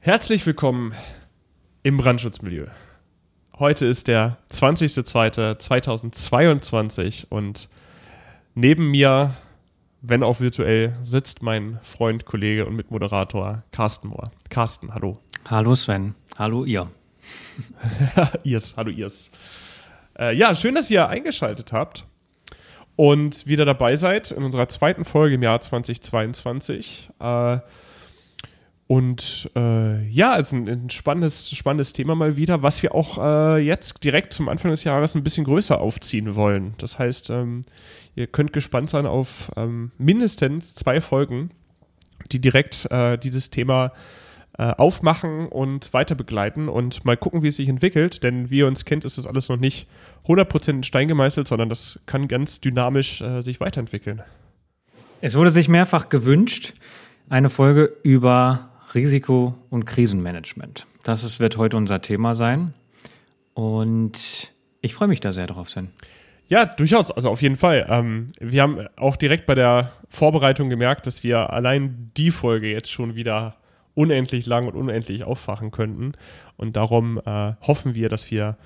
Herzlich willkommen im Brandschutzmilieu. Heute ist der 20.02.2022 und neben mir, wenn auch virtuell, sitzt mein Freund, Kollege und Mitmoderator Carsten Mohr. Carsten, hallo. Hallo Sven. Hallo ihr. ihr's, hallo ihr's. Äh, ja, schön, dass ihr eingeschaltet habt und wieder dabei seid in unserer zweiten Folge im Jahr 2022. Äh, und äh, ja, es ist ein, ein, spannendes, spannendes Thema mal wieder, was wir auch äh, jetzt direkt zum Anfang des Jahres ein bisschen größer aufziehen wollen. Das heißt, ähm, ihr könnt gespannt sein auf ähm, mindestens zwei Folgen, die direkt äh, dieses Thema äh, aufmachen und weiter begleiten und mal gucken, wie es sich entwickelt. Denn wie ihr uns kennt, ist das alles noch nicht 100% in Stein gemeißelt, sondern das kann ganz dynamisch äh, sich weiterentwickeln. Es wurde sich mehrfach gewünscht, eine Folge über Risiko- und Krisenmanagement. Das ist, wird heute unser Thema sein. Und ich freue mich da sehr drauf, Sven. Ja, durchaus, also auf jeden Fall. Ähm, wir haben auch direkt bei der Vorbereitung gemerkt, dass wir allein die Folge jetzt schon wieder unendlich lang und unendlich auffachen könnten. Und darum äh, hoffen wir, dass wir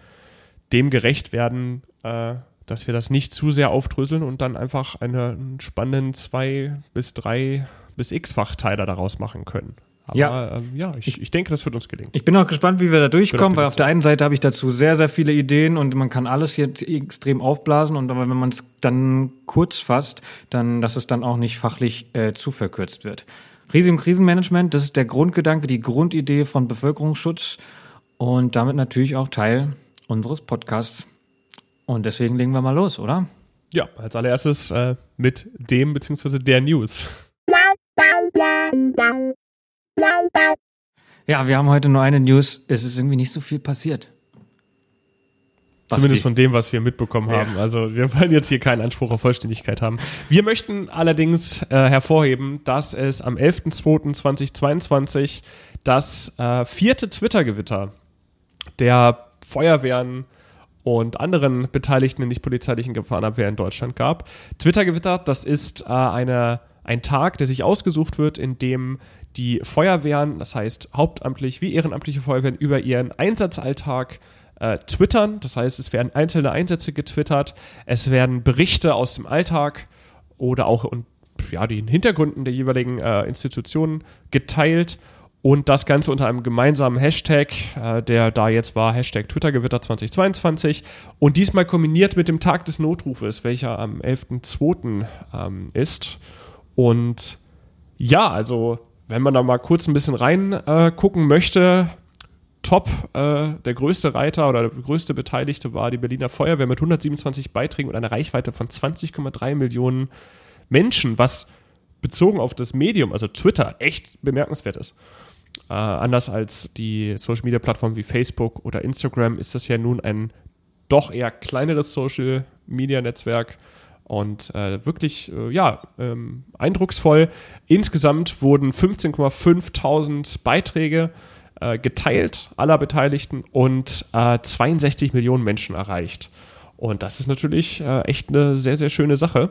dem gerecht werden, äh, dass wir das nicht zu sehr aufdröseln und dann einfach einen spannenden zwei bis drei bis x-fach-Teiler daraus machen können. Aber ja, ähm, ja ich, ich denke, das wird uns gelingen. Ich bin auch gespannt, wie wir da durchkommen, weil auf der einen Seite habe ich dazu sehr, sehr viele Ideen und man kann alles jetzt extrem aufblasen und aber wenn man es dann kurz fasst, dann, dass es dann auch nicht fachlich äh, zu verkürzt wird. Risiko- und Krisenmanagement, das ist der Grundgedanke, die Grundidee von Bevölkerungsschutz und damit natürlich auch Teil unseres Podcasts. Und deswegen legen wir mal los, oder? Ja, als allererstes äh, mit dem bzw. der News. Ja, wir haben heute nur eine News. Es ist irgendwie nicht so viel passiert. Was Zumindest von dem, was wir mitbekommen ja. haben. Also wir wollen jetzt hier keinen Anspruch auf Vollständigkeit haben. Wir möchten allerdings äh, hervorheben, dass es am 11.02.2022 das äh, vierte Twitter-Gewitter der Feuerwehren und anderen beteiligten nicht polizeilichen Gefahrenabwehr in Deutschland gab. Twitter-Gewitter, das ist äh, eine, ein Tag, der sich ausgesucht wird, in dem die Feuerwehren, das heißt hauptamtlich wie ehrenamtliche Feuerwehren, über ihren Einsatzalltag äh, twittern. Das heißt, es werden einzelne Einsätze getwittert, es werden Berichte aus dem Alltag oder auch und, ja, den Hintergründen der jeweiligen äh, Institutionen geteilt und das Ganze unter einem gemeinsamen Hashtag, äh, der da jetzt war, Hashtag Twittergewitter 2022 und diesmal kombiniert mit dem Tag des Notrufes, welcher am 11.02. Ähm, ist. Und ja, also wenn man da mal kurz ein bisschen reingucken äh, möchte, top, äh, der größte Reiter oder der größte Beteiligte war die Berliner Feuerwehr mit 127 Beiträgen und einer Reichweite von 20,3 Millionen Menschen, was bezogen auf das Medium, also Twitter, echt bemerkenswert ist. Äh, anders als die Social Media Plattformen wie Facebook oder Instagram ist das ja nun ein doch eher kleineres Social Media Netzwerk und äh, wirklich, äh, ja, ähm, eindrucksvoll. Insgesamt wurden 15,5 Beiträge äh, geteilt, aller Beteiligten, und 62 äh, Millionen Menschen erreicht. Und das ist natürlich äh, echt eine sehr, sehr schöne Sache.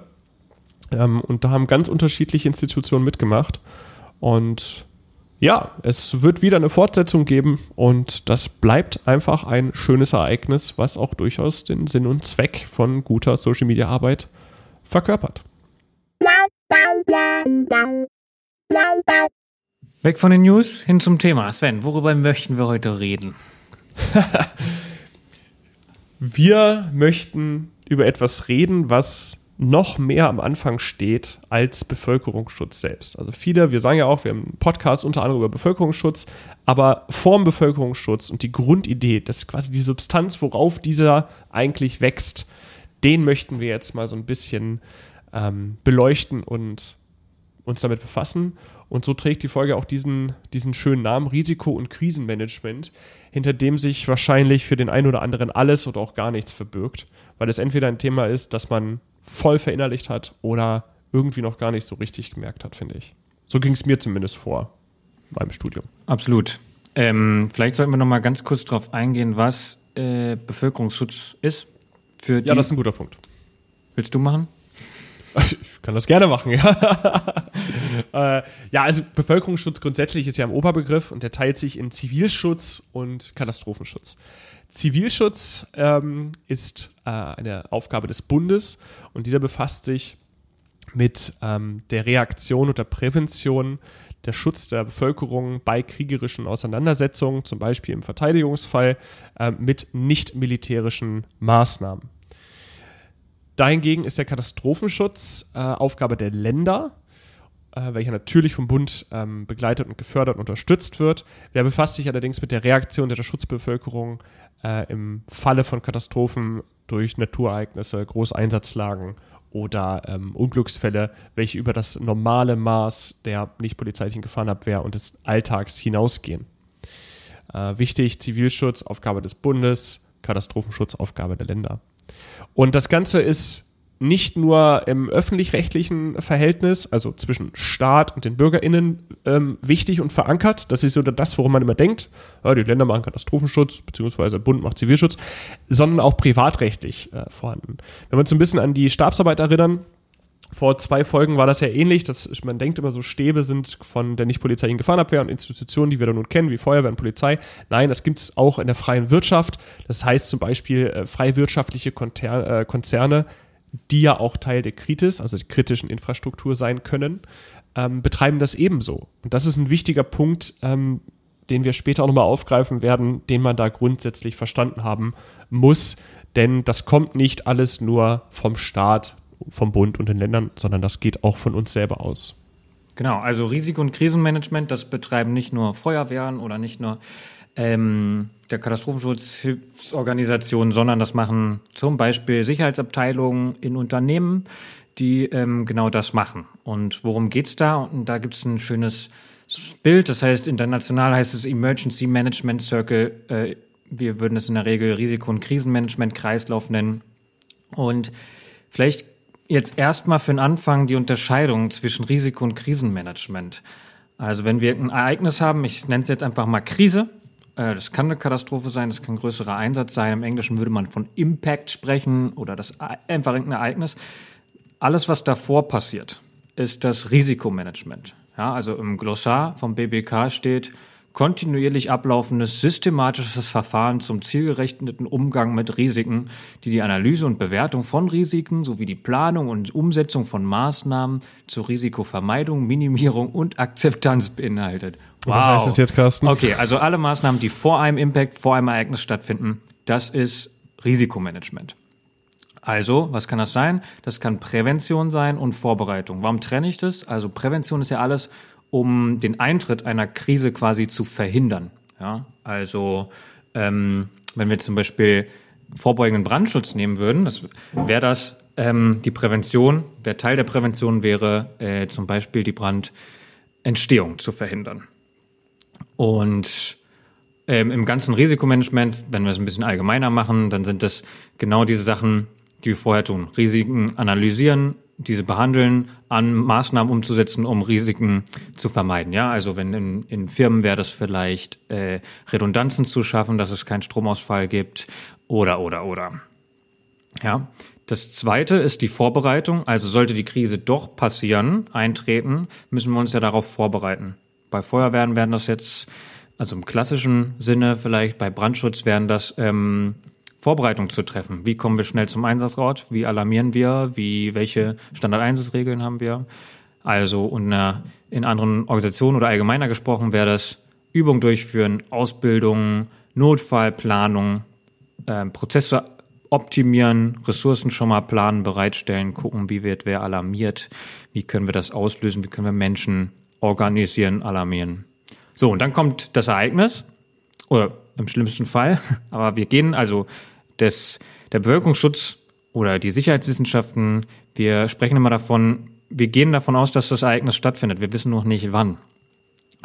Ähm, und da haben ganz unterschiedliche Institutionen mitgemacht. Und ja, es wird wieder eine Fortsetzung geben und das bleibt einfach ein schönes Ereignis, was auch durchaus den Sinn und Zweck von guter Social Media Arbeit verkörpert. Weg von den News hin zum Thema. Sven, worüber möchten wir heute reden? wir möchten über etwas reden, was noch mehr am Anfang steht als Bevölkerungsschutz selbst. Also viele, wir sagen ja auch, wir haben einen Podcast unter anderem über Bevölkerungsschutz, aber vorm Bevölkerungsschutz und die Grundidee, das ist quasi die Substanz, worauf dieser eigentlich wächst, den möchten wir jetzt mal so ein bisschen ähm, beleuchten und uns damit befassen. Und so trägt die Folge auch diesen, diesen schönen Namen Risiko- und Krisenmanagement, hinter dem sich wahrscheinlich für den einen oder anderen alles oder auch gar nichts verbirgt, weil es entweder ein Thema ist, das man voll verinnerlicht hat oder irgendwie noch gar nicht so richtig gemerkt hat, finde ich. So ging es mir zumindest vor meinem Studium. Absolut. Ähm, vielleicht sollten wir noch mal ganz kurz darauf eingehen, was äh, Bevölkerungsschutz ist? Für ja, das ist ein guter Punkt. Willst du machen? Ich kann das gerne machen, ja. äh, ja, also Bevölkerungsschutz grundsätzlich ist ja ein Oberbegriff und der teilt sich in Zivilschutz und Katastrophenschutz. Zivilschutz ähm, ist äh, eine Aufgabe des Bundes und dieser befasst sich mit ähm, der Reaktion oder Prävention, der Schutz der Bevölkerung bei kriegerischen Auseinandersetzungen, zum Beispiel im Verteidigungsfall, äh, mit nicht militärischen Maßnahmen. Dahingegen ist der Katastrophenschutz äh, Aufgabe der Länder, äh, welcher natürlich vom Bund ähm, begleitet und gefördert und unterstützt wird. Der befasst sich allerdings mit der Reaktion der Schutzbevölkerung äh, im Falle von Katastrophen durch Naturereignisse, Großeinsatzlagen oder ähm, Unglücksfälle, welche über das normale Maß der nicht polizeilichen Gefahrenabwehr und des Alltags hinausgehen. Äh, wichtig, Zivilschutz, Aufgabe des Bundes, Katastrophenschutz, Aufgabe der Länder. Und das Ganze ist nicht nur im öffentlich-rechtlichen Verhältnis, also zwischen Staat und den BürgerInnen, ähm, wichtig und verankert. Das ist so das, worum man immer denkt. Ja, die Länder machen Katastrophenschutz, beziehungsweise Bund macht Zivilschutz, sondern auch privatrechtlich äh, vorhanden. Wenn wir uns ein bisschen an die Stabsarbeit erinnern, vor zwei Folgen war das ja ähnlich. Das, man denkt immer so, Stäbe sind von der nicht polizeilichen Gefahrenabwehr und Institutionen, die wir da nun kennen, wie Feuerwehr und Polizei. Nein, das gibt es auch in der freien Wirtschaft. Das heißt zum Beispiel äh, frei wirtschaftliche Konter äh, Konzerne, die ja auch Teil der Kritis, also der kritischen Infrastruktur sein können, ähm, betreiben das ebenso. Und das ist ein wichtiger Punkt, ähm, den wir später auch nochmal aufgreifen werden, den man da grundsätzlich verstanden haben muss. Denn das kommt nicht alles nur vom Staat vom Bund und den Ländern, sondern das geht auch von uns selber aus. Genau, also Risiko- und Krisenmanagement, das betreiben nicht nur Feuerwehren oder nicht nur ähm, der Katastrophenschutzhilfsorganisation, sondern das machen zum Beispiel Sicherheitsabteilungen in Unternehmen, die ähm, genau das machen. Und worum geht's da? Und da gibt es ein schönes Bild, das heißt, international heißt es Emergency Management Circle. Äh, wir würden es in der Regel Risiko- und Krisenmanagement Kreislauf nennen. Und vielleicht jetzt erstmal für den Anfang die Unterscheidung zwischen Risiko- und Krisenmanagement. Also wenn wir ein Ereignis haben, ich nenne es jetzt einfach mal Krise, äh, das kann eine Katastrophe sein, das kann ein größerer Einsatz sein. Im Englischen würde man von Impact sprechen oder das einfach irgendein Ereignis. Alles, was davor passiert, ist das Risikomanagement. Ja, also im Glossar vom BBK steht kontinuierlich ablaufendes systematisches Verfahren zum zielgerichteten Umgang mit Risiken, die die Analyse und Bewertung von Risiken sowie die Planung und Umsetzung von Maßnahmen zur Risikovermeidung, Minimierung und Akzeptanz beinhaltet. Wow. Was heißt das jetzt, Carsten? Okay, also alle Maßnahmen, die vor einem Impact, vor einem Ereignis stattfinden, das ist Risikomanagement. Also, was kann das sein? Das kann Prävention sein und Vorbereitung. Warum trenne ich das? Also Prävention ist ja alles, um den Eintritt einer Krise quasi zu verhindern. Ja, also ähm, wenn wir zum Beispiel vorbeugenden Brandschutz nehmen würden, das wäre das ähm, die Prävention. Der Teil der Prävention wäre äh, zum Beispiel die Brandentstehung zu verhindern. Und ähm, im ganzen Risikomanagement, wenn wir es ein bisschen allgemeiner machen, dann sind das genau diese Sachen, die wir vorher tun. Risiken analysieren, diese behandeln, an Maßnahmen umzusetzen, um Risiken zu vermeiden. Ja, also wenn in, in Firmen wäre das vielleicht äh, Redundanzen zu schaffen, dass es keinen Stromausfall gibt oder oder oder. Ja. Das zweite ist die Vorbereitung. Also sollte die Krise doch passieren, eintreten, müssen wir uns ja darauf vorbereiten. Bei Feuerwehren werden das jetzt, also im klassischen Sinne vielleicht, bei Brandschutz wären das ähm, Vorbereitung zu treffen. Wie kommen wir schnell zum Einsatzort? Wie alarmieren wir? Wie, welche Standardeinsatzregeln haben wir? Also, und in anderen Organisationen oder allgemeiner gesprochen wäre das Übung durchführen, Ausbildung, Notfallplanung, äh, Prozesse optimieren, Ressourcen schon mal planen, bereitstellen, gucken, wie wird wer alarmiert, wie können wir das auslösen, wie können wir Menschen organisieren, alarmieren. So, und dann kommt das Ereignis, oder im schlimmsten Fall, aber wir gehen also des, der Bevölkerungsschutz oder die Sicherheitswissenschaften, wir sprechen immer davon, wir gehen davon aus, dass das Ereignis stattfindet. Wir wissen noch nicht wann.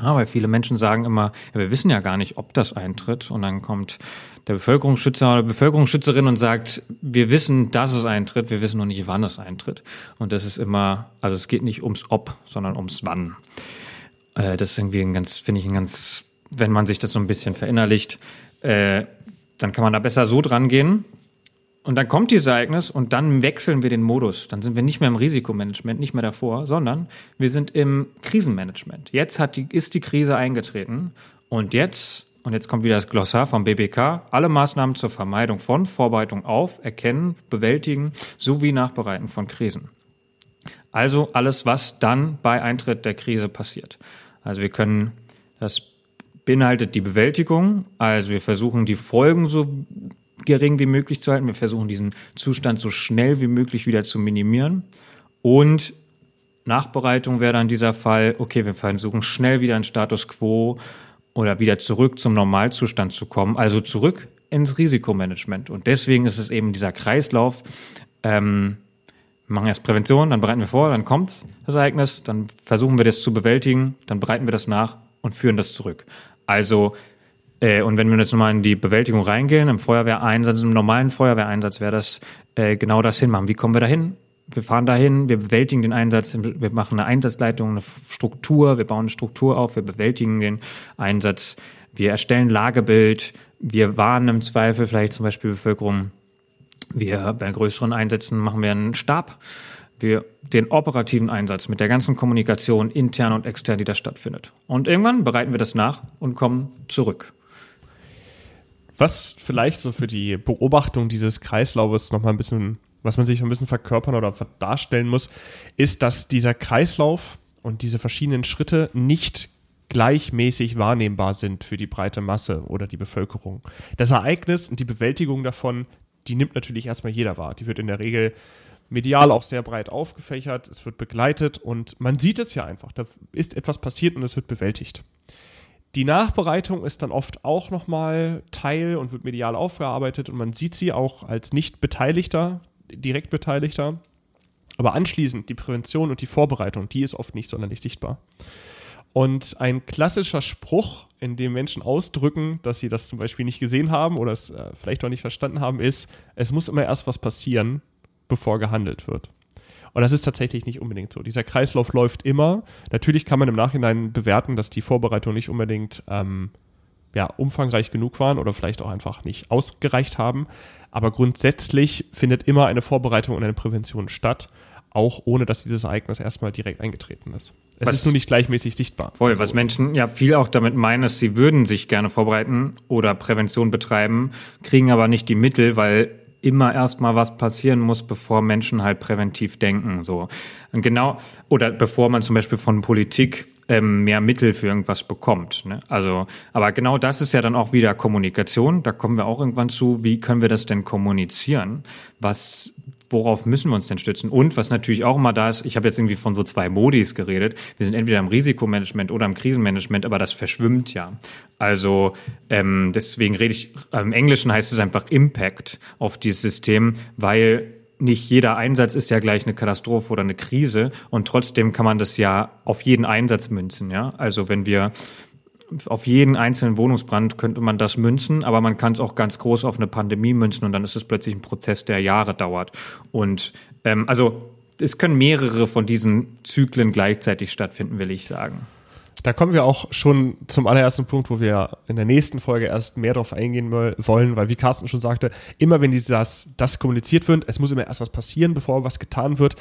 Ja, weil viele Menschen sagen immer, ja, wir wissen ja gar nicht, ob das eintritt. Und dann kommt der Bevölkerungsschützer oder Bevölkerungsschützerin und sagt, wir wissen, dass es eintritt, wir wissen noch nicht, wann es eintritt. Und das ist immer, also es geht nicht ums Ob, sondern ums Wann. Äh, das ist irgendwie ein ganz, finde ich ein ganz, wenn man sich das so ein bisschen verinnerlicht, äh, dann kann man da besser so dran gehen. Und dann kommt dieses Ereignis und dann wechseln wir den Modus. Dann sind wir nicht mehr im Risikomanagement, nicht mehr davor, sondern wir sind im Krisenmanagement. Jetzt hat die, ist die Krise eingetreten und jetzt, und jetzt kommt wieder das Glossar vom BBK, alle Maßnahmen zur Vermeidung von Vorbereitung auf, Erkennen, Bewältigen sowie Nachbereiten von Krisen. Also alles, was dann bei Eintritt der Krise passiert. Also wir können, das beinhaltet die Bewältigung, also wir versuchen die Folgen so gering wie möglich zu halten, wir versuchen diesen Zustand so schnell wie möglich wieder zu minimieren und Nachbereitung wäre dann dieser Fall, okay, wir versuchen schnell wieder in Status quo oder wieder zurück zum Normalzustand zu kommen, also zurück ins Risikomanagement. Und deswegen ist es eben dieser Kreislauf, ähm, wir machen erst Prävention, dann bereiten wir vor, dann kommt's, das Ereignis, dann versuchen wir das zu bewältigen, dann bereiten wir das nach und führen das zurück. Also, äh, und wenn wir jetzt nochmal in die Bewältigung reingehen, im Feuerwehreinsatz, im normalen Feuerwehreinsatz wäre das äh, genau das hinmachen. Wie kommen wir dahin? Wir fahren dahin, wir bewältigen den Einsatz, wir machen eine Einsatzleitung, eine Struktur, wir bauen eine Struktur auf, wir bewältigen den Einsatz, wir erstellen Lagebild, wir warnen im Zweifel vielleicht zum Beispiel Bevölkerung, wir bei größeren Einsätzen machen wir einen Stab. Wir den operativen Einsatz mit der ganzen Kommunikation intern und extern, die da stattfindet. Und irgendwann bereiten wir das nach und kommen zurück. Was vielleicht so für die Beobachtung dieses Kreislaufes nochmal ein bisschen, was man sich ein bisschen verkörpern oder darstellen muss, ist, dass dieser Kreislauf und diese verschiedenen Schritte nicht gleichmäßig wahrnehmbar sind für die breite Masse oder die Bevölkerung. Das Ereignis und die Bewältigung davon die nimmt natürlich erstmal jeder wahr. Die wird in der Regel medial auch sehr breit aufgefächert, es wird begleitet und man sieht es ja einfach. Da ist etwas passiert und es wird bewältigt. Die Nachbereitung ist dann oft auch nochmal Teil und wird medial aufgearbeitet und man sieht sie auch als nicht Beteiligter, direkt Beteiligter. Aber anschließend die Prävention und die Vorbereitung, die ist oft nicht sonderlich sichtbar. Und ein klassischer Spruch, in dem Menschen ausdrücken, dass sie das zum Beispiel nicht gesehen haben oder es äh, vielleicht auch nicht verstanden haben, ist, es muss immer erst was passieren, bevor gehandelt wird. Und das ist tatsächlich nicht unbedingt so. Dieser Kreislauf läuft immer. Natürlich kann man im Nachhinein bewerten, dass die Vorbereitungen nicht unbedingt ähm, ja, umfangreich genug waren oder vielleicht auch einfach nicht ausgereicht haben. Aber grundsätzlich findet immer eine Vorbereitung und eine Prävention statt auch ohne dass dieses Ereignis erstmal direkt eingetreten ist. Es was, ist nur nicht gleichmäßig sichtbar. Voll, also, was Menschen ja viel auch damit meinen, ist, sie würden sich gerne vorbereiten oder Prävention betreiben, kriegen aber nicht die Mittel, weil immer erstmal was passieren muss, bevor Menschen halt präventiv denken. So. Und genau, oder bevor man zum Beispiel von Politik ähm, mehr Mittel für irgendwas bekommt. Ne? Also, aber genau das ist ja dann auch wieder Kommunikation. Da kommen wir auch irgendwann zu, wie können wir das denn kommunizieren? Was worauf müssen wir uns denn stützen? Und was natürlich auch immer da ist, ich habe jetzt irgendwie von so zwei Modis geredet. Wir sind entweder im Risikomanagement oder im Krisenmanagement, aber das verschwimmt ja. Also ähm, deswegen rede ich, im Englischen heißt es einfach Impact auf dieses System, weil nicht jeder Einsatz ist ja gleich eine Katastrophe oder eine Krise und trotzdem kann man das ja auf jeden Einsatz münzen, ja. Also wenn wir auf jeden einzelnen Wohnungsbrand könnte man das münzen, aber man kann es auch ganz groß auf eine Pandemie münzen und dann ist es plötzlich ein Prozess, der Jahre dauert. Und ähm, also es können mehrere von diesen Zyklen gleichzeitig stattfinden, will ich sagen. Da kommen wir auch schon zum allerersten Punkt, wo wir in der nächsten Folge erst mehr darauf eingehen wollen, weil wie Carsten schon sagte, immer wenn dieses, das kommuniziert wird, es muss immer erst was passieren, bevor was getan wird,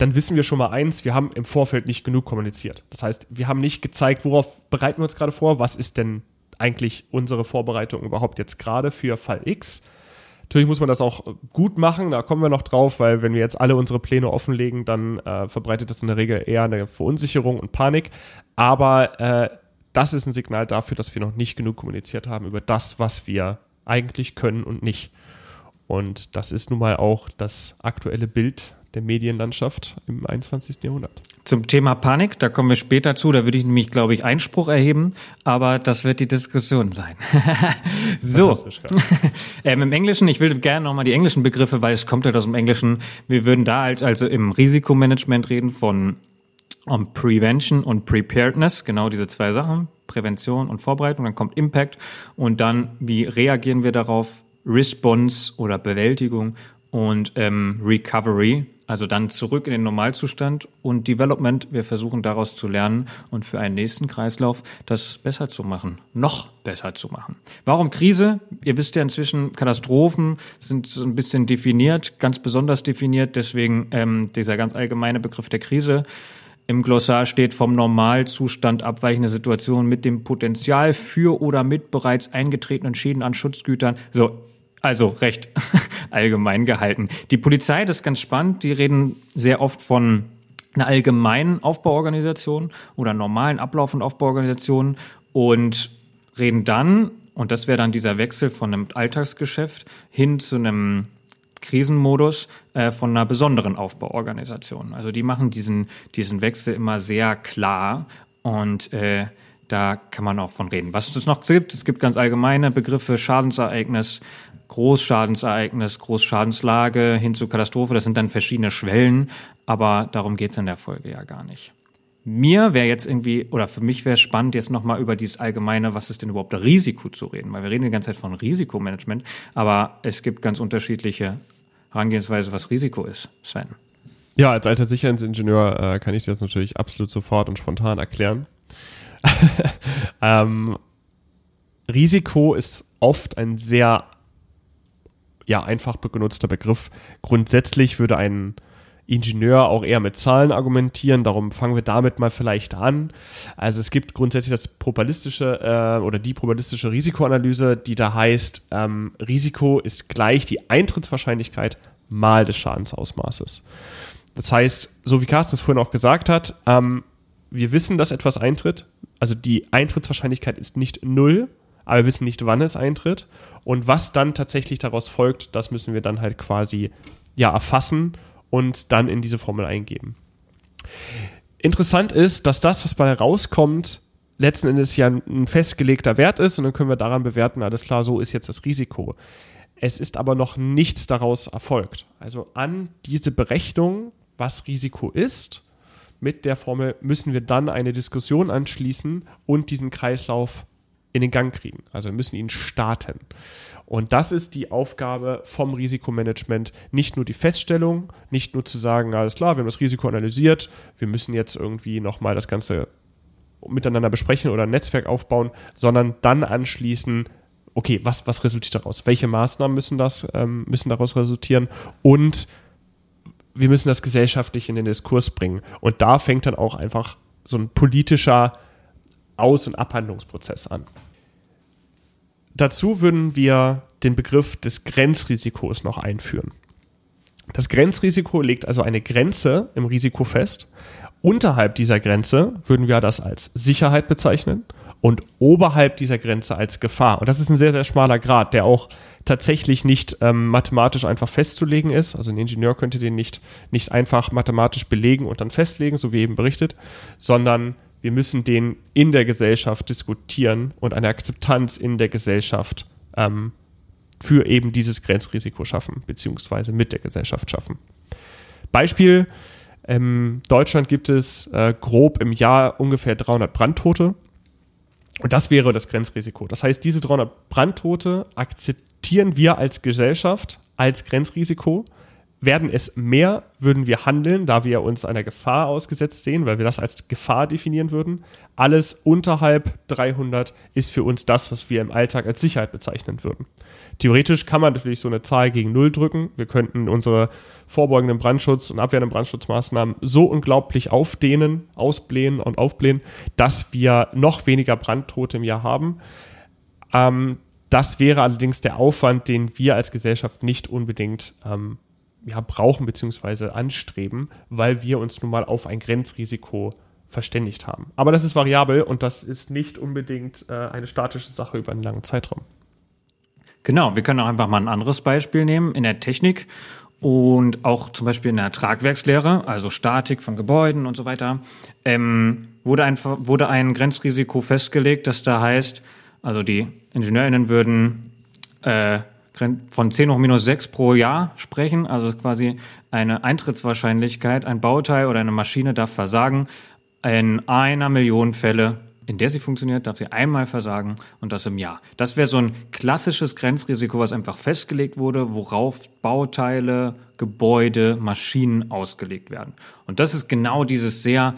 dann wissen wir schon mal eins, wir haben im Vorfeld nicht genug kommuniziert. Das heißt, wir haben nicht gezeigt, worauf bereiten wir uns gerade vor, was ist denn eigentlich unsere Vorbereitung überhaupt jetzt gerade für Fall X. Natürlich muss man das auch gut machen, da kommen wir noch drauf, weil wenn wir jetzt alle unsere Pläne offenlegen, dann äh, verbreitet das in der Regel eher eine Verunsicherung und Panik. Aber äh, das ist ein Signal dafür, dass wir noch nicht genug kommuniziert haben über das, was wir eigentlich können und nicht. Und das ist nun mal auch das aktuelle Bild der Medienlandschaft im 21. Jahrhundert. Zum Thema Panik, da kommen wir später zu, da würde ich nämlich, glaube ich, Einspruch erheben, aber das wird die Diskussion sein. so. ähm, Im Englischen, ich will gerne nochmal die englischen Begriffe, weil es kommt ja aus dem Englischen, wir würden da als, also im Risikomanagement reden von um Prevention und Preparedness, genau diese zwei Sachen, Prävention und Vorbereitung, dann kommt Impact. Und dann, wie reagieren wir darauf, Response oder Bewältigung und ähm, Recovery, also dann zurück in den Normalzustand und Development. Wir versuchen daraus zu lernen und für einen nächsten Kreislauf das besser zu machen, noch besser zu machen. Warum Krise? Ihr wisst ja inzwischen, Katastrophen sind so ein bisschen definiert, ganz besonders definiert. Deswegen ähm, dieser ganz allgemeine Begriff der Krise. Im Glossar steht vom Normalzustand abweichende Situation mit dem Potenzial für oder mit bereits eingetretenen Schäden an Schutzgütern. So, also recht allgemein gehalten. Die Polizei, das ist ganz spannend, die reden sehr oft von einer allgemeinen Aufbauorganisation oder normalen Ablauf- und Aufbauorganisation und reden dann, und das wäre dann dieser Wechsel von einem Alltagsgeschäft hin zu einem Krisenmodus äh, von einer besonderen Aufbauorganisation. Also die machen diesen, diesen Wechsel immer sehr klar und äh, da kann man auch von reden. Was es noch gibt, es gibt ganz allgemeine Begriffe, Schadensereignis, Großschadensereignis, Großschadenslage hin zu Katastrophe. Das sind dann verschiedene Schwellen, aber darum geht's in der Folge ja gar nicht. Mir wäre jetzt irgendwie, oder für mich wäre spannend, jetzt nochmal über dieses allgemeine, was ist denn überhaupt Risiko zu reden, weil wir reden die ganze Zeit von Risikomanagement, aber es gibt ganz unterschiedliche Herangehensweise, was Risiko ist. Sven. Ja, als alter Sicherheitsingenieur äh, kann ich das natürlich absolut sofort und spontan erklären. ähm, Risiko ist oft ein sehr ja, einfach benutzter Begriff. Grundsätzlich würde ein Ingenieur auch eher mit Zahlen argumentieren, darum fangen wir damit mal vielleicht an. Also es gibt grundsätzlich das probabilistische äh, oder die probabilistische Risikoanalyse, die da heißt, ähm, Risiko ist gleich die Eintrittswahrscheinlichkeit mal des Schadensausmaßes. Das heißt, so wie Carsten es vorhin auch gesagt hat, ähm, wir wissen, dass etwas eintritt. Also die Eintrittswahrscheinlichkeit ist nicht null, aber wir wissen nicht, wann es eintritt. Und was dann tatsächlich daraus folgt, das müssen wir dann halt quasi ja erfassen und dann in diese Formel eingeben. Interessant ist, dass das, was bei rauskommt, letzten Endes ja ein festgelegter Wert ist und dann können wir daran bewerten, alles klar, so ist jetzt das Risiko. Es ist aber noch nichts daraus erfolgt. Also an diese Berechnung, was Risiko ist, mit der Formel müssen wir dann eine Diskussion anschließen und diesen Kreislauf in den Gang kriegen. Also wir müssen ihn starten. Und das ist die Aufgabe vom Risikomanagement. Nicht nur die Feststellung, nicht nur zu sagen, alles klar, wir haben das Risiko analysiert, wir müssen jetzt irgendwie nochmal das Ganze miteinander besprechen oder ein Netzwerk aufbauen, sondern dann anschließen, okay, was, was resultiert daraus? Welche Maßnahmen müssen, das, ähm, müssen daraus resultieren? Und wir müssen das gesellschaftlich in den Diskurs bringen. Und da fängt dann auch einfach so ein politischer aus- und Abhandlungsprozess an. Dazu würden wir den Begriff des Grenzrisikos noch einführen. Das Grenzrisiko legt also eine Grenze im Risiko fest. Unterhalb dieser Grenze würden wir das als Sicherheit bezeichnen und oberhalb dieser Grenze als Gefahr. Und das ist ein sehr, sehr schmaler Grad, der auch tatsächlich nicht ähm, mathematisch einfach festzulegen ist. Also ein Ingenieur könnte den nicht, nicht einfach mathematisch belegen und dann festlegen, so wie eben berichtet, sondern wir müssen den in der Gesellschaft diskutieren und eine Akzeptanz in der Gesellschaft ähm, für eben dieses Grenzrisiko schaffen, beziehungsweise mit der Gesellschaft schaffen. Beispiel, in ähm, Deutschland gibt es äh, grob im Jahr ungefähr 300 Brandtote. Und das wäre das Grenzrisiko. Das heißt, diese 300 Brandtote akzeptieren wir als Gesellschaft als Grenzrisiko werden es mehr, würden wir handeln, da wir uns einer Gefahr ausgesetzt sehen, weil wir das als Gefahr definieren würden. Alles unterhalb 300 ist für uns das, was wir im Alltag als Sicherheit bezeichnen würden. Theoretisch kann man natürlich so eine Zahl gegen Null drücken. Wir könnten unsere vorbeugenden Brandschutz- und abwehrenden Brandschutzmaßnahmen so unglaublich aufdehnen, ausblähen und aufblähen, dass wir noch weniger Brandtote im Jahr haben. Ähm, das wäre allerdings der Aufwand, den wir als Gesellschaft nicht unbedingt ähm, ja, brauchen bzw. anstreben, weil wir uns nun mal auf ein Grenzrisiko verständigt haben. Aber das ist variabel und das ist nicht unbedingt äh, eine statische Sache über einen langen Zeitraum. Genau, wir können auch einfach mal ein anderes Beispiel nehmen in der Technik und auch zum Beispiel in der Tragwerkslehre, also Statik von Gebäuden und so weiter, ähm, wurde, ein, wurde ein Grenzrisiko festgelegt, das da heißt, also die IngenieurInnen würden äh, von 10 hoch minus 6 pro Jahr sprechen. Also quasi eine Eintrittswahrscheinlichkeit, ein Bauteil oder eine Maschine darf versagen in einer Million Fälle in der sie funktioniert, darf sie einmal versagen und das im Jahr. Das wäre so ein klassisches Grenzrisiko, was einfach festgelegt wurde, worauf Bauteile, Gebäude, Maschinen ausgelegt werden. Und das ist genau dieses sehr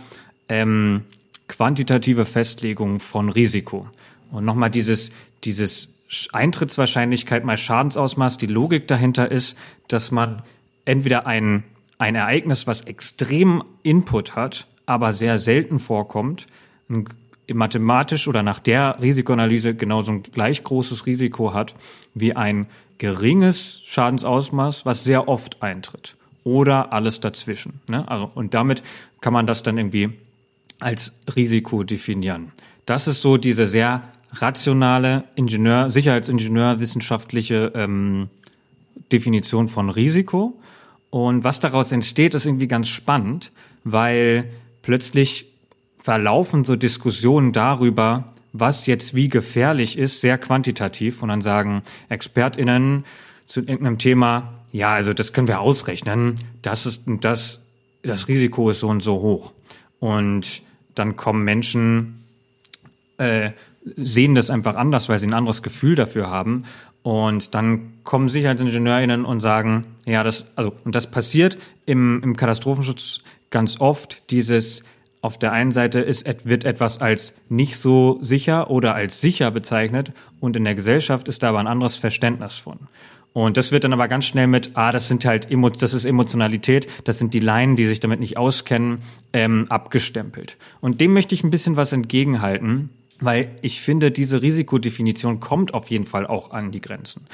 ähm, quantitative Festlegung von Risiko. Und nochmal dieses, dieses Eintrittswahrscheinlichkeit mal Schadensausmaß, die Logik dahinter ist, dass man entweder ein, ein Ereignis, was extrem Input hat, aber sehr selten vorkommt, mathematisch oder nach der Risikoanalyse genauso ein gleich großes Risiko hat wie ein geringes Schadensausmaß, was sehr oft eintritt. Oder alles dazwischen. Ne? Also, und damit kann man das dann irgendwie als Risiko definieren. Das ist so diese sehr rationale Ingenieur, Sicherheitsingenieur, wissenschaftliche ähm, Definition von Risiko. Und was daraus entsteht, ist irgendwie ganz spannend, weil plötzlich verlaufen so Diskussionen darüber, was jetzt wie gefährlich ist, sehr quantitativ. Und dann sagen ExpertInnen zu irgendeinem Thema, ja, also das können wir ausrechnen, das ist, das, das Risiko ist so und so hoch. Und dann kommen Menschen, äh, sehen das einfach anders, weil sie ein anderes Gefühl dafür haben. Und dann kommen SicherheitsingenieurInnen und sagen, ja, das, also, und das passiert im, im Katastrophenschutz ganz oft, dieses, auf der einen Seite ist, wird etwas als nicht so sicher oder als sicher bezeichnet und in der Gesellschaft ist da aber ein anderes Verständnis von. Und das wird dann aber ganz schnell mit, ah, das sind halt, das ist Emotionalität, das sind die Laien, die sich damit nicht auskennen, ähm, abgestempelt. Und dem möchte ich ein bisschen was entgegenhalten, weil ich finde, diese Risikodefinition kommt auf jeden Fall auch an die Grenzen.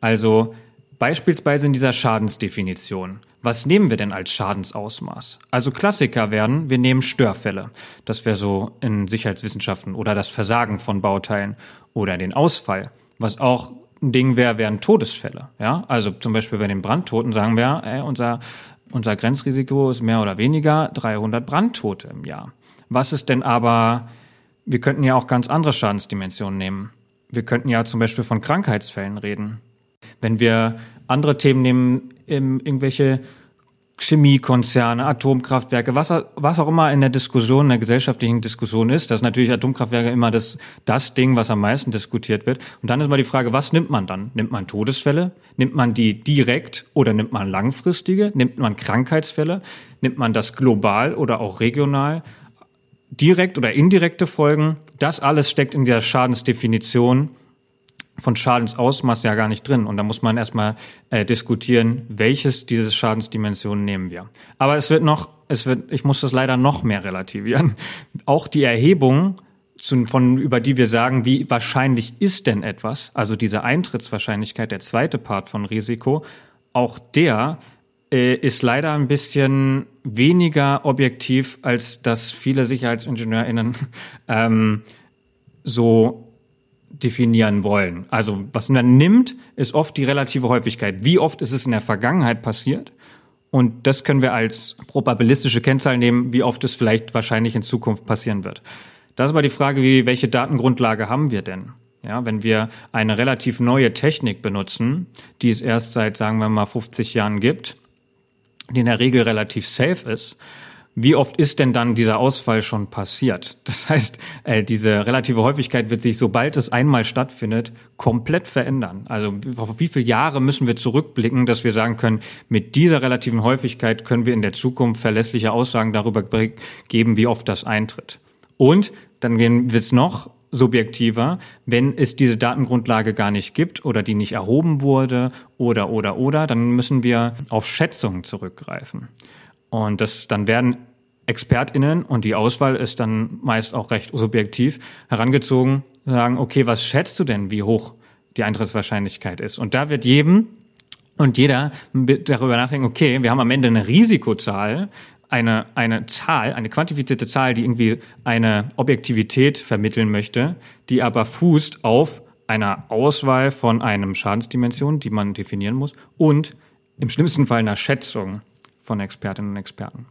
Also beispielsweise in dieser Schadensdefinition. Was nehmen wir denn als Schadensausmaß? Also Klassiker werden, wir nehmen Störfälle. Das wäre so in Sicherheitswissenschaften oder das Versagen von Bauteilen oder den Ausfall. Was auch ein Ding wäre, wären Todesfälle. Ja, also zum Beispiel bei den Brandtoten sagen wir, ey, unser, unser Grenzrisiko ist mehr oder weniger 300 Brandtote im Jahr. Was ist denn aber, wir könnten ja auch ganz andere Schadensdimensionen nehmen. Wir könnten ja zum Beispiel von Krankheitsfällen reden. Wenn wir andere Themen nehmen, irgendwelche Chemiekonzerne, Atomkraftwerke, was, was auch immer in der Diskussion, in der gesellschaftlichen Diskussion ist. Das ist natürlich Atomkraftwerke immer das, das Ding, was am meisten diskutiert wird. Und dann ist mal die Frage, was nimmt man dann? Nimmt man Todesfälle? Nimmt man die direkt oder nimmt man langfristige? Nimmt man Krankheitsfälle? Nimmt man das global oder auch regional? Direkt oder indirekte Folgen? Das alles steckt in der Schadensdefinition von Schadensausmaß ja gar nicht drin. Und da muss man erstmal äh, diskutieren, welches dieses Schadensdimensionen nehmen wir. Aber es wird noch, es wird, ich muss das leider noch mehr relativieren. Auch die Erhebung, zu, von, über die wir sagen, wie wahrscheinlich ist denn etwas, also diese Eintrittswahrscheinlichkeit, der zweite Part von Risiko, auch der äh, ist leider ein bisschen weniger objektiv, als dass viele SicherheitsingenieurInnen ähm, so definieren wollen. Also was man nimmt, ist oft die relative Häufigkeit. Wie oft ist es in der Vergangenheit passiert? Und das können wir als probabilistische Kennzahl nehmen, wie oft es vielleicht wahrscheinlich in Zukunft passieren wird. Das ist aber die Frage, wie, welche Datengrundlage haben wir denn? Ja, wenn wir eine relativ neue Technik benutzen, die es erst seit, sagen wir mal, 50 Jahren gibt, die in der Regel relativ safe ist, wie oft ist denn dann dieser Ausfall schon passiert? Das heißt, äh, diese relative Häufigkeit wird sich, sobald es einmal stattfindet, komplett verändern. Also auf wie viele Jahre müssen wir zurückblicken, dass wir sagen können, mit dieser relativen Häufigkeit können wir in der Zukunft verlässliche Aussagen darüber geben, wie oft das eintritt. Und dann wird es noch subjektiver, wenn es diese Datengrundlage gar nicht gibt oder die nicht erhoben wurde oder oder oder, dann müssen wir auf Schätzungen zurückgreifen. Und das, dann werden ExpertInnen, und die Auswahl ist dann meist auch recht subjektiv, herangezogen, sagen, okay, was schätzt du denn, wie hoch die Eintrittswahrscheinlichkeit ist? Und da wird jedem und jeder darüber nachdenken, okay, wir haben am Ende eine Risikozahl, eine, eine Zahl, eine quantifizierte Zahl, die irgendwie eine Objektivität vermitteln möchte, die aber fußt auf einer Auswahl von einem Schadensdimension, die man definieren muss, und im schlimmsten Fall einer Schätzung von Expertinnen und Experten.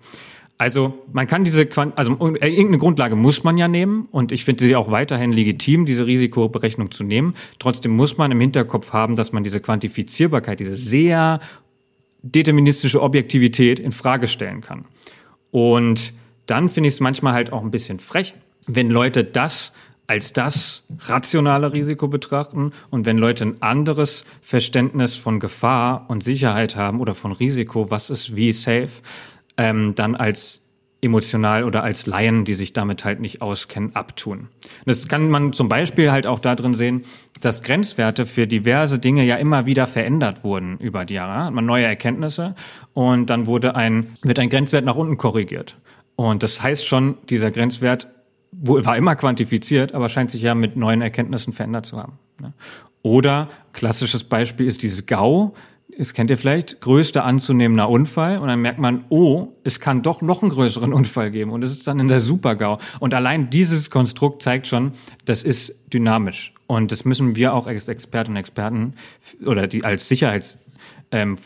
Also man kann diese, Quant also äh, irgendeine Grundlage muss man ja nehmen und ich finde sie auch weiterhin legitim, diese Risikoberechnung zu nehmen. Trotzdem muss man im Hinterkopf haben, dass man diese Quantifizierbarkeit, diese sehr deterministische Objektivität in Frage stellen kann. Und dann finde ich es manchmal halt auch ein bisschen frech, wenn Leute das als das rationale Risiko betrachten und wenn Leute ein anderes Verständnis von Gefahr und Sicherheit haben oder von Risiko, was ist wie safe, ähm, dann als emotional oder als Laien, die sich damit halt nicht auskennen, abtun. Das kann man zum Beispiel halt auch darin sehen, dass Grenzwerte für diverse Dinge ja immer wieder verändert wurden über die Jahre. Hat man neue Erkenntnisse und dann wurde ein, wird ein Grenzwert nach unten korrigiert. Und das heißt schon, dieser Grenzwert war immer quantifiziert, aber scheint sich ja mit neuen Erkenntnissen verändert zu haben. Ne? Oder klassisches Beispiel ist dieses GAU. Das kennt ihr vielleicht, größter anzunehmender Unfall und dann merkt man, oh, es kann doch noch einen größeren Unfall geben und es ist dann in der Super-GAU. Und allein dieses Konstrukt zeigt schon, das ist dynamisch und das müssen wir auch als Expertinnen und Experten oder die als Sicherheits ähm,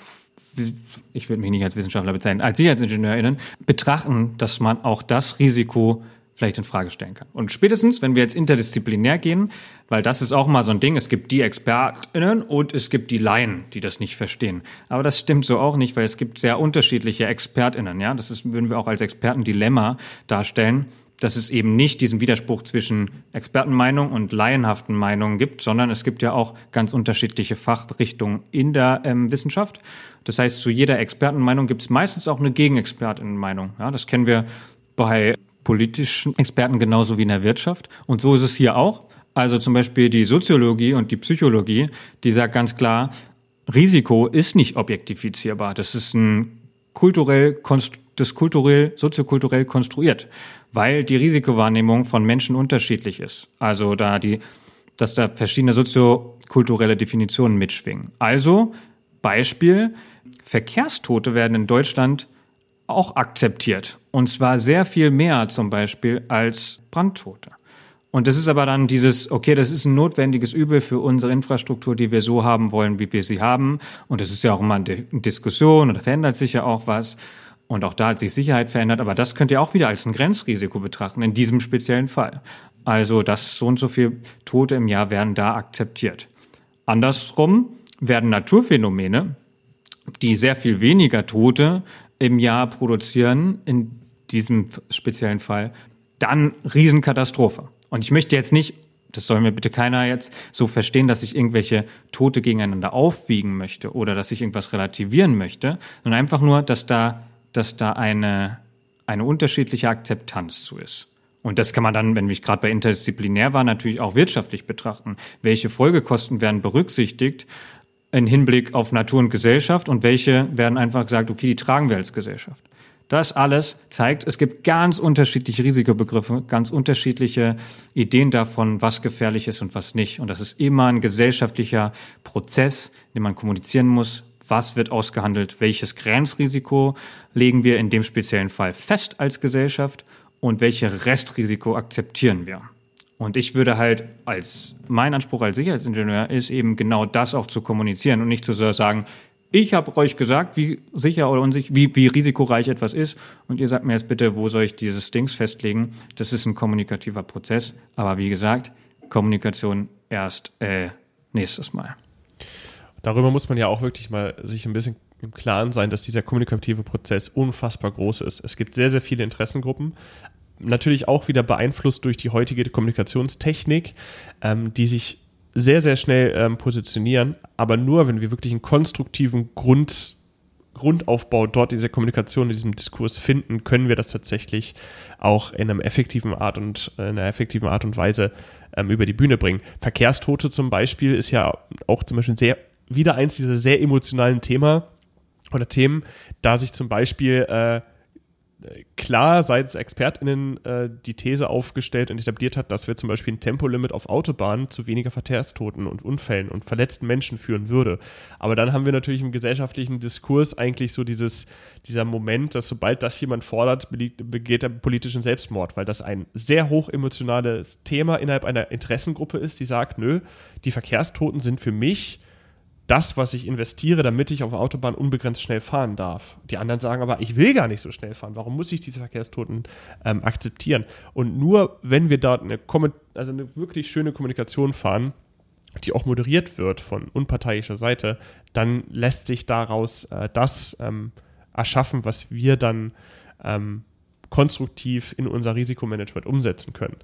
ich würde mich nicht als Wissenschaftler bezeichnen, als SicherheitsingenieurInnen betrachten, dass man auch das Risiko vielleicht in Frage stellen kann. Und spätestens, wenn wir jetzt interdisziplinär gehen, weil das ist auch mal so ein Ding, es gibt die ExpertInnen und es gibt die Laien, die das nicht verstehen. Aber das stimmt so auch nicht, weil es gibt sehr unterschiedliche ExpertInnen, ja. Das ist, würden wir auch als Expertendilemma darstellen, dass es eben nicht diesen Widerspruch zwischen Expertenmeinung und laienhaften Meinungen gibt, sondern es gibt ja auch ganz unterschiedliche Fachrichtungen in der ähm, Wissenschaft. Das heißt, zu jeder Expertenmeinung gibt es meistens auch eine Gegenexpertinnenmeinung. Ja, das kennen wir bei politischen Experten genauso wie in der Wirtschaft. Und so ist es hier auch. Also zum Beispiel die Soziologie und die Psychologie, die sagt ganz klar, Risiko ist nicht objektifizierbar. Das ist ein kulturell, das kulturell, soziokulturell konstruiert, weil die Risikowahrnehmung von Menschen unterschiedlich ist. Also da die, dass da verschiedene soziokulturelle Definitionen mitschwingen. Also Beispiel, Verkehrstote werden in Deutschland auch akzeptiert. Und zwar sehr viel mehr zum Beispiel als Brandtote. Und das ist aber dann dieses, okay, das ist ein notwendiges Übel für unsere Infrastruktur, die wir so haben wollen, wie wir sie haben. Und das ist ja auch immer eine Diskussion und da verändert sich ja auch was. Und auch da hat sich Sicherheit verändert, aber das könnt ihr auch wieder als ein Grenzrisiko betrachten, in diesem speziellen Fall. Also, dass so und so viele Tote im Jahr werden da akzeptiert. Andersrum werden Naturphänomene, die sehr viel weniger Tote im Jahr produzieren, in diesem speziellen Fall, dann Riesenkatastrophe. Und ich möchte jetzt nicht, das soll mir bitte keiner jetzt so verstehen, dass ich irgendwelche Tote gegeneinander aufwiegen möchte oder dass ich irgendwas relativieren möchte, sondern einfach nur, dass da, dass da eine, eine unterschiedliche Akzeptanz zu ist. Und das kann man dann, wenn ich gerade bei interdisziplinär war, natürlich auch wirtschaftlich betrachten. Welche Folgekosten werden berücksichtigt in Hinblick auf Natur und Gesellschaft und welche werden einfach gesagt, okay, die tragen wir als Gesellschaft. Das alles zeigt, es gibt ganz unterschiedliche Risikobegriffe, ganz unterschiedliche Ideen davon, was gefährlich ist und was nicht. Und das ist immer ein gesellschaftlicher Prozess, den man kommunizieren muss. Was wird ausgehandelt? Welches Grenzrisiko legen wir in dem speziellen Fall fest als Gesellschaft? Und welche Restrisiko akzeptieren wir? Und ich würde halt als, mein Anspruch als Sicherheitsingenieur ist eben genau das auch zu kommunizieren und nicht zu sagen, ich habe euch gesagt, wie sicher oder unsicher, wie, wie risikoreich etwas ist und ihr sagt mir jetzt bitte, wo soll ich dieses Dings festlegen. Das ist ein kommunikativer Prozess, aber wie gesagt, Kommunikation erst äh, nächstes Mal. Darüber muss man ja auch wirklich mal sich ein bisschen im Klaren sein, dass dieser kommunikative Prozess unfassbar groß ist. Es gibt sehr, sehr viele Interessengruppen, natürlich auch wieder beeinflusst durch die heutige Kommunikationstechnik, ähm, die sich sehr, sehr schnell ähm, positionieren, aber nur, wenn wir wirklich einen konstruktiven Grund, Grundaufbau dort dieser Kommunikation, in diesem Diskurs finden, können wir das tatsächlich auch in einem effektiven Art und in einer effektiven Art und Weise ähm, über die Bühne bringen. Verkehrstote zum Beispiel ist ja auch zum Beispiel sehr, wieder eins dieser sehr emotionalen Thema oder Themen, da sich zum Beispiel äh, klar seitens ExpertInnen äh, die These aufgestellt und etabliert hat, dass wir zum Beispiel ein Tempolimit auf Autobahnen zu weniger Verkehrstoten und Unfällen und verletzten Menschen führen würde. Aber dann haben wir natürlich im gesellschaftlichen Diskurs eigentlich so dieses, dieser Moment, dass sobald das jemand fordert, begeht er politischen Selbstmord, weil das ein sehr hoch emotionales Thema innerhalb einer Interessengruppe ist, die sagt, nö, die Verkehrstoten sind für mich das, was ich investiere, damit ich auf der Autobahn unbegrenzt schnell fahren darf. Die anderen sagen aber, ich will gar nicht so schnell fahren. Warum muss ich diese Verkehrstoten ähm, akzeptieren? Und nur wenn wir dort eine, also eine wirklich schöne Kommunikation fahren, die auch moderiert wird von unparteiischer Seite, dann lässt sich daraus äh, das ähm, erschaffen, was wir dann ähm, konstruktiv in unser Risikomanagement umsetzen können.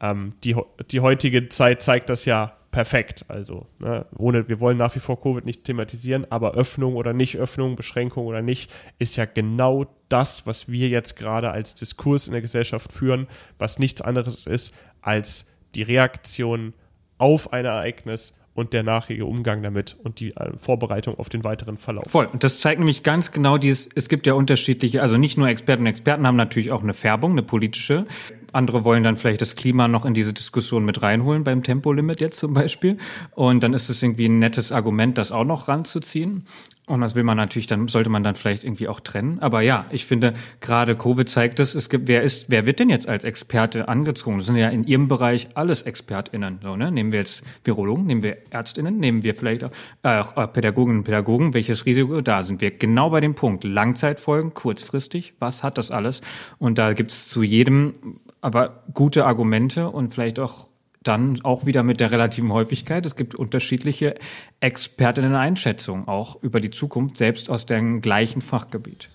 Ähm, die, die heutige Zeit zeigt das ja perfekt. Also, ne, ohne, wir wollen nach wie vor Covid nicht thematisieren, aber Öffnung oder nicht Öffnung, Beschränkung oder nicht, ist ja genau das, was wir jetzt gerade als Diskurs in der Gesellschaft führen, was nichts anderes ist als die Reaktion auf ein Ereignis und der nachige Umgang damit und die äh, Vorbereitung auf den weiteren Verlauf. Voll. Und das zeigt nämlich ganz genau dieses, es gibt ja unterschiedliche, also nicht nur Experten und Experten haben natürlich auch eine Färbung, eine politische. Andere wollen dann vielleicht das Klima noch in diese Diskussion mit reinholen, beim Tempolimit jetzt zum Beispiel. Und dann ist es irgendwie ein nettes Argument, das auch noch ranzuziehen. Und das will man natürlich, dann sollte man dann vielleicht irgendwie auch trennen. Aber ja, ich finde, gerade Covid zeigt es, es gibt, wer ist, wer wird denn jetzt als Experte angezogen? Das sind ja in ihrem Bereich alles ExpertInnen. So, ne? Nehmen wir jetzt Virologen, nehmen wir ÄrztInnen, nehmen wir vielleicht auch, äh, Pädagoginnen und Pädagogen, welches Risiko? Da sind wir genau bei dem Punkt. Langzeitfolgen, kurzfristig, was hat das alles? Und da gibt es zu jedem aber gute Argumente und vielleicht auch dann auch wieder mit der relativen Häufigkeit. Es gibt unterschiedliche Expertinnen-Einschätzungen auch über die Zukunft, selbst aus dem gleichen Fachgebiet.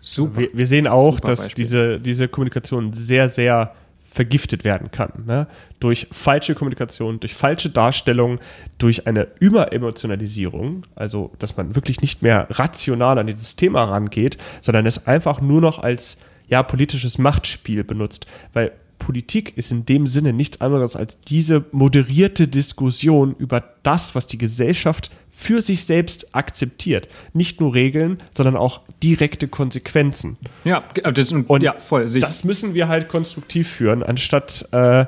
Super. Wir, wir sehen auch, Super dass diese, diese Kommunikation sehr, sehr vergiftet werden kann. Ne? Durch falsche Kommunikation, durch falsche Darstellung, durch eine Überemotionalisierung, also dass man wirklich nicht mehr rational an dieses Thema rangeht, sondern es einfach nur noch als ja, politisches Machtspiel benutzt. Weil Politik ist in dem Sinne nichts anderes als diese moderierte Diskussion über das, was die Gesellschaft für sich selbst akzeptiert. Nicht nur Regeln, sondern auch direkte Konsequenzen. Ja, das, und ja, voll. Das müssen wir halt konstruktiv führen, anstatt äh,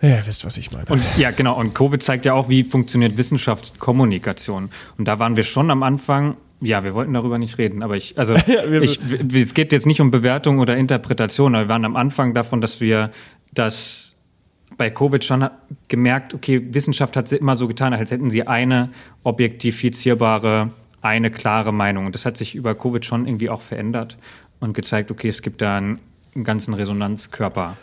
ja, ihr wisst, was ich meine. Und, ja, genau. Und Covid zeigt ja auch, wie funktioniert Wissenschaftskommunikation. Und da waren wir schon am Anfang ja, wir wollten darüber nicht reden, aber ich, also ich, es geht jetzt nicht um Bewertung oder Interpretation, aber wir waren am Anfang davon, dass wir das bei Covid schon gemerkt, okay, Wissenschaft hat immer so getan, als hätten sie eine objektifizierbare, eine klare Meinung. Und das hat sich über Covid schon irgendwie auch verändert und gezeigt, okay, es gibt da einen, einen ganzen Resonanzkörper.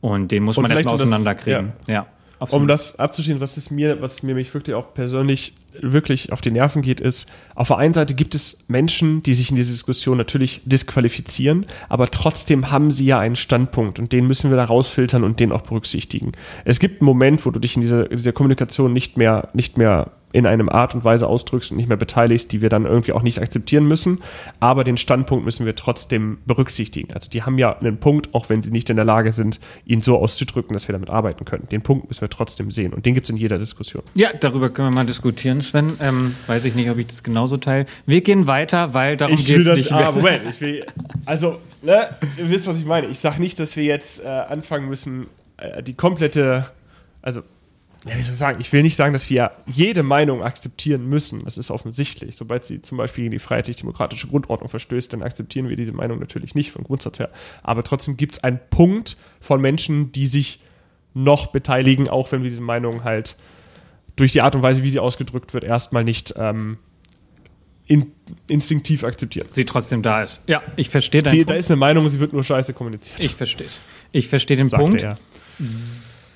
Und den muss und man erstmal auseinanderkriegen. Das, ja. Ja. Um das abzuschließen, was ist mir, was mir mich wirklich auch persönlich wirklich auf die Nerven geht, ist, auf der einen Seite gibt es Menschen, die sich in dieser Diskussion natürlich disqualifizieren, aber trotzdem haben sie ja einen Standpunkt und den müssen wir da rausfiltern und den auch berücksichtigen. Es gibt einen Moment, wo du dich in dieser, dieser Kommunikation nicht mehr, nicht mehr in einem Art und Weise ausdrückst und nicht mehr beteiligst, die wir dann irgendwie auch nicht akzeptieren müssen. Aber den Standpunkt müssen wir trotzdem berücksichtigen. Also die haben ja einen Punkt, auch wenn sie nicht in der Lage sind, ihn so auszudrücken, dass wir damit arbeiten können. Den Punkt müssen wir trotzdem sehen und den gibt es in jeder Diskussion. Ja, darüber können wir mal diskutieren, Sven. Ähm, weiß ich nicht, ob ich das genauso teile. Wir gehen weiter, weil darum geht es nicht. Ah, Moment, ich will, also, ne, ihr wisst, was ich meine. Ich sage nicht, dass wir jetzt äh, anfangen müssen, äh, die komplette, also ja, wie soll ich sagen, ich will nicht sagen, dass wir jede Meinung akzeptieren müssen. Das ist offensichtlich. Sobald sie zum Beispiel gegen die freiheitlich-demokratische Grundordnung verstößt, dann akzeptieren wir diese Meinung natürlich nicht vom Grundsatz her. Aber trotzdem gibt es einen Punkt von Menschen, die sich noch beteiligen, auch wenn wir diese Meinung halt durch die Art und Weise, wie sie ausgedrückt wird, erstmal nicht ähm, in, instinktiv akzeptieren. Sie trotzdem da ist. Ja, ich verstehe deinen die, Punkt. Da ist eine Meinung, sie wird nur scheiße kommuniziert. Ich verstehe es. Ich verstehe den Punkt. Er.